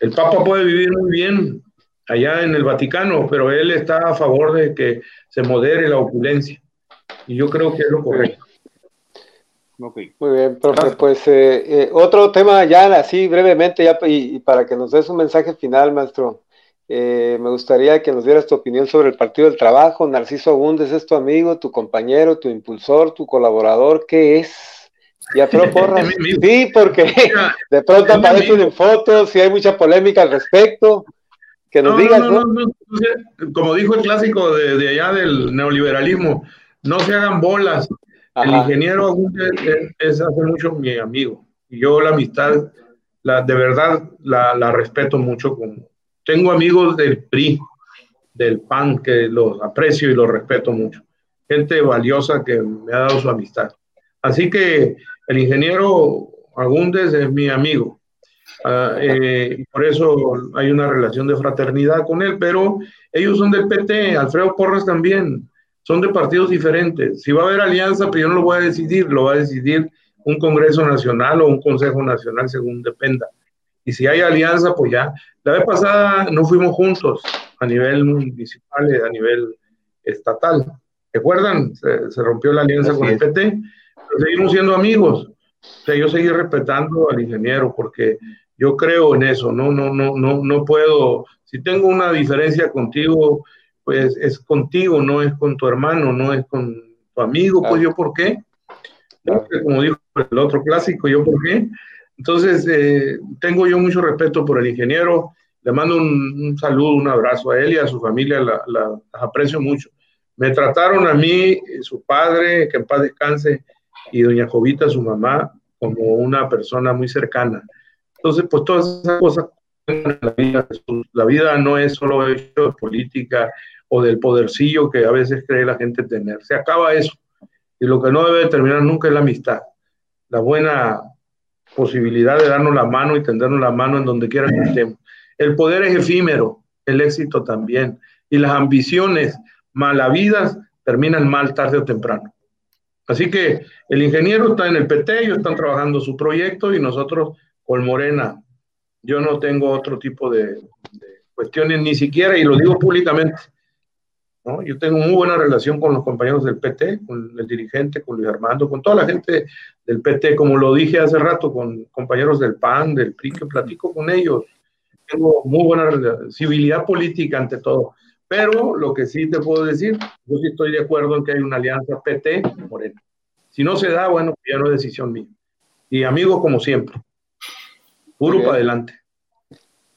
[SPEAKER 4] El Papa puede vivir muy bien allá en el Vaticano, pero él está a favor de que se modere la opulencia. Y yo creo que es lo correcto.
[SPEAKER 1] Muy bien, profe. Pues eh, eh, otro tema ya así brevemente, ya y, para que nos des un mensaje final, maestro. Eh, me gustaría que nos dieras tu opinión sobre el Partido del Trabajo. Narciso Agúndez es tu amigo, tu compañero, tu impulsor, tu colaborador. ¿Qué es? Y a Porras. sí, porque de pronto aparecen en fotos y hay mucha polémica al respecto. Que nos digas, no,
[SPEAKER 4] Como dijo el clásico de, allá del neoliberalismo, no se hagan bolas. El ingeniero es, hace mucho mi amigo. Y yo la amistad, la, de verdad, la, la respeto mucho. Tengo amigos del PRI, del PAN, que los aprecio y los respeto mucho. Gente valiosa que me ha dado su amistad. Así que el ingeniero Agúndez es mi amigo. Eh, por eso hay una relación de fraternidad con él, pero ellos son del PT, Alfredo Porras también, son de partidos diferentes. Si va a haber alianza, pues yo no lo voy a decidir, lo va a decidir un Congreso Nacional o un Consejo Nacional, según dependa. Y si hay alianza, pues ya. La vez pasada no fuimos juntos a nivel municipal, a nivel estatal. ¿Recuerdan? Se, se rompió la alianza con el PT seguimos siendo amigos. O sea, yo seguí respetando al ingeniero porque yo creo en eso, no, no, no, no, no puedo, si tengo una diferencia contigo, pues es contigo, no es con tu hermano, no es con tu amigo, pues yo por qué, como dijo el otro clásico, yo por qué. Entonces, eh, tengo yo mucho respeto por el ingeniero, le mando un, saludo, un abrazo a él y a su familia, la, la, aprecio mucho. Me trataron a mí, su padre, que en paz descanse, y doña Jovita, su mamá, como una persona muy cercana. Entonces, pues todas esas cosas la vida, la vida no es solo hecho de política o del podercillo que a veces cree la gente tener. Se acaba eso. Y lo que no debe terminar nunca es la amistad. La buena posibilidad de darnos la mano y tendernos la mano en donde quiera que estemos. El poder es efímero, el éxito también. Y las ambiciones malavidas terminan mal tarde o temprano. Así que el ingeniero está en el PT, ellos están trabajando su proyecto y nosotros con Morena. Yo no tengo otro tipo de, cuestiones, ni siquiera, y lo digo públicamente. ¿No? Yo tengo muy buena relación con los compañeros del PT, con el dirigente, con Luis Armando, con toda la gente del PT, como lo dije hace rato, con compañeros del PAN, del PRI, que platico con ellos. Tengo muy buena civilidad política ante todo. Pero lo que sí te puedo decir, yo sí estoy de acuerdo en que hay una alianza PT-Morena. Si no se da, bueno, ya no es decisión mía. Y amigos como siempre. Puro para adelante.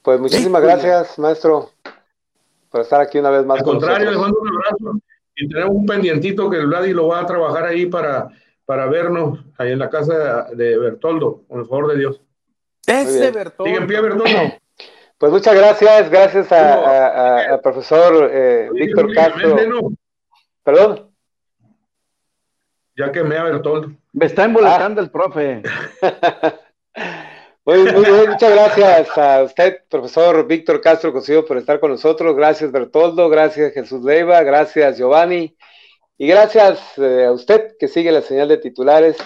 [SPEAKER 1] Pues muchísimas gracias, maestro, por estar aquí una vez más.
[SPEAKER 4] Al contrario, les mando un abrazo y tenemos un pendientito que el Vladi lo va a trabajar ahí para, para vernos ahí en la casa de Bertoldo, con el favor de Dios.
[SPEAKER 5] Ese Bertoldo.
[SPEAKER 4] Sigue en pie, Bertoldo.
[SPEAKER 1] Pues muchas gracias, gracias al profesor eh, Víctor Castro. Perdón.
[SPEAKER 4] Ya que me ha Bertoldo.
[SPEAKER 2] Me está emboletando el profe.
[SPEAKER 1] muy, muchas gracias a usted, profesor Víctor Castro Cosío, por estar con nosotros. Gracias, Bertoldo. Gracias, Jesús Leiva. Gracias, Giovanni. Y gracias eh, a usted que sigue la señal de titulares.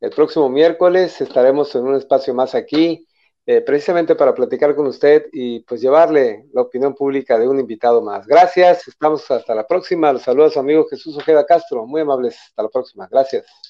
[SPEAKER 1] El próximo miércoles estaremos en un espacio más aquí eh, precisamente para platicar con usted y pues llevarle la opinión pública de un invitado más. Gracias, estamos hasta la próxima. Los saludos a su amigo Jesús Ojeda Castro, muy amables. Hasta la próxima. Gracias.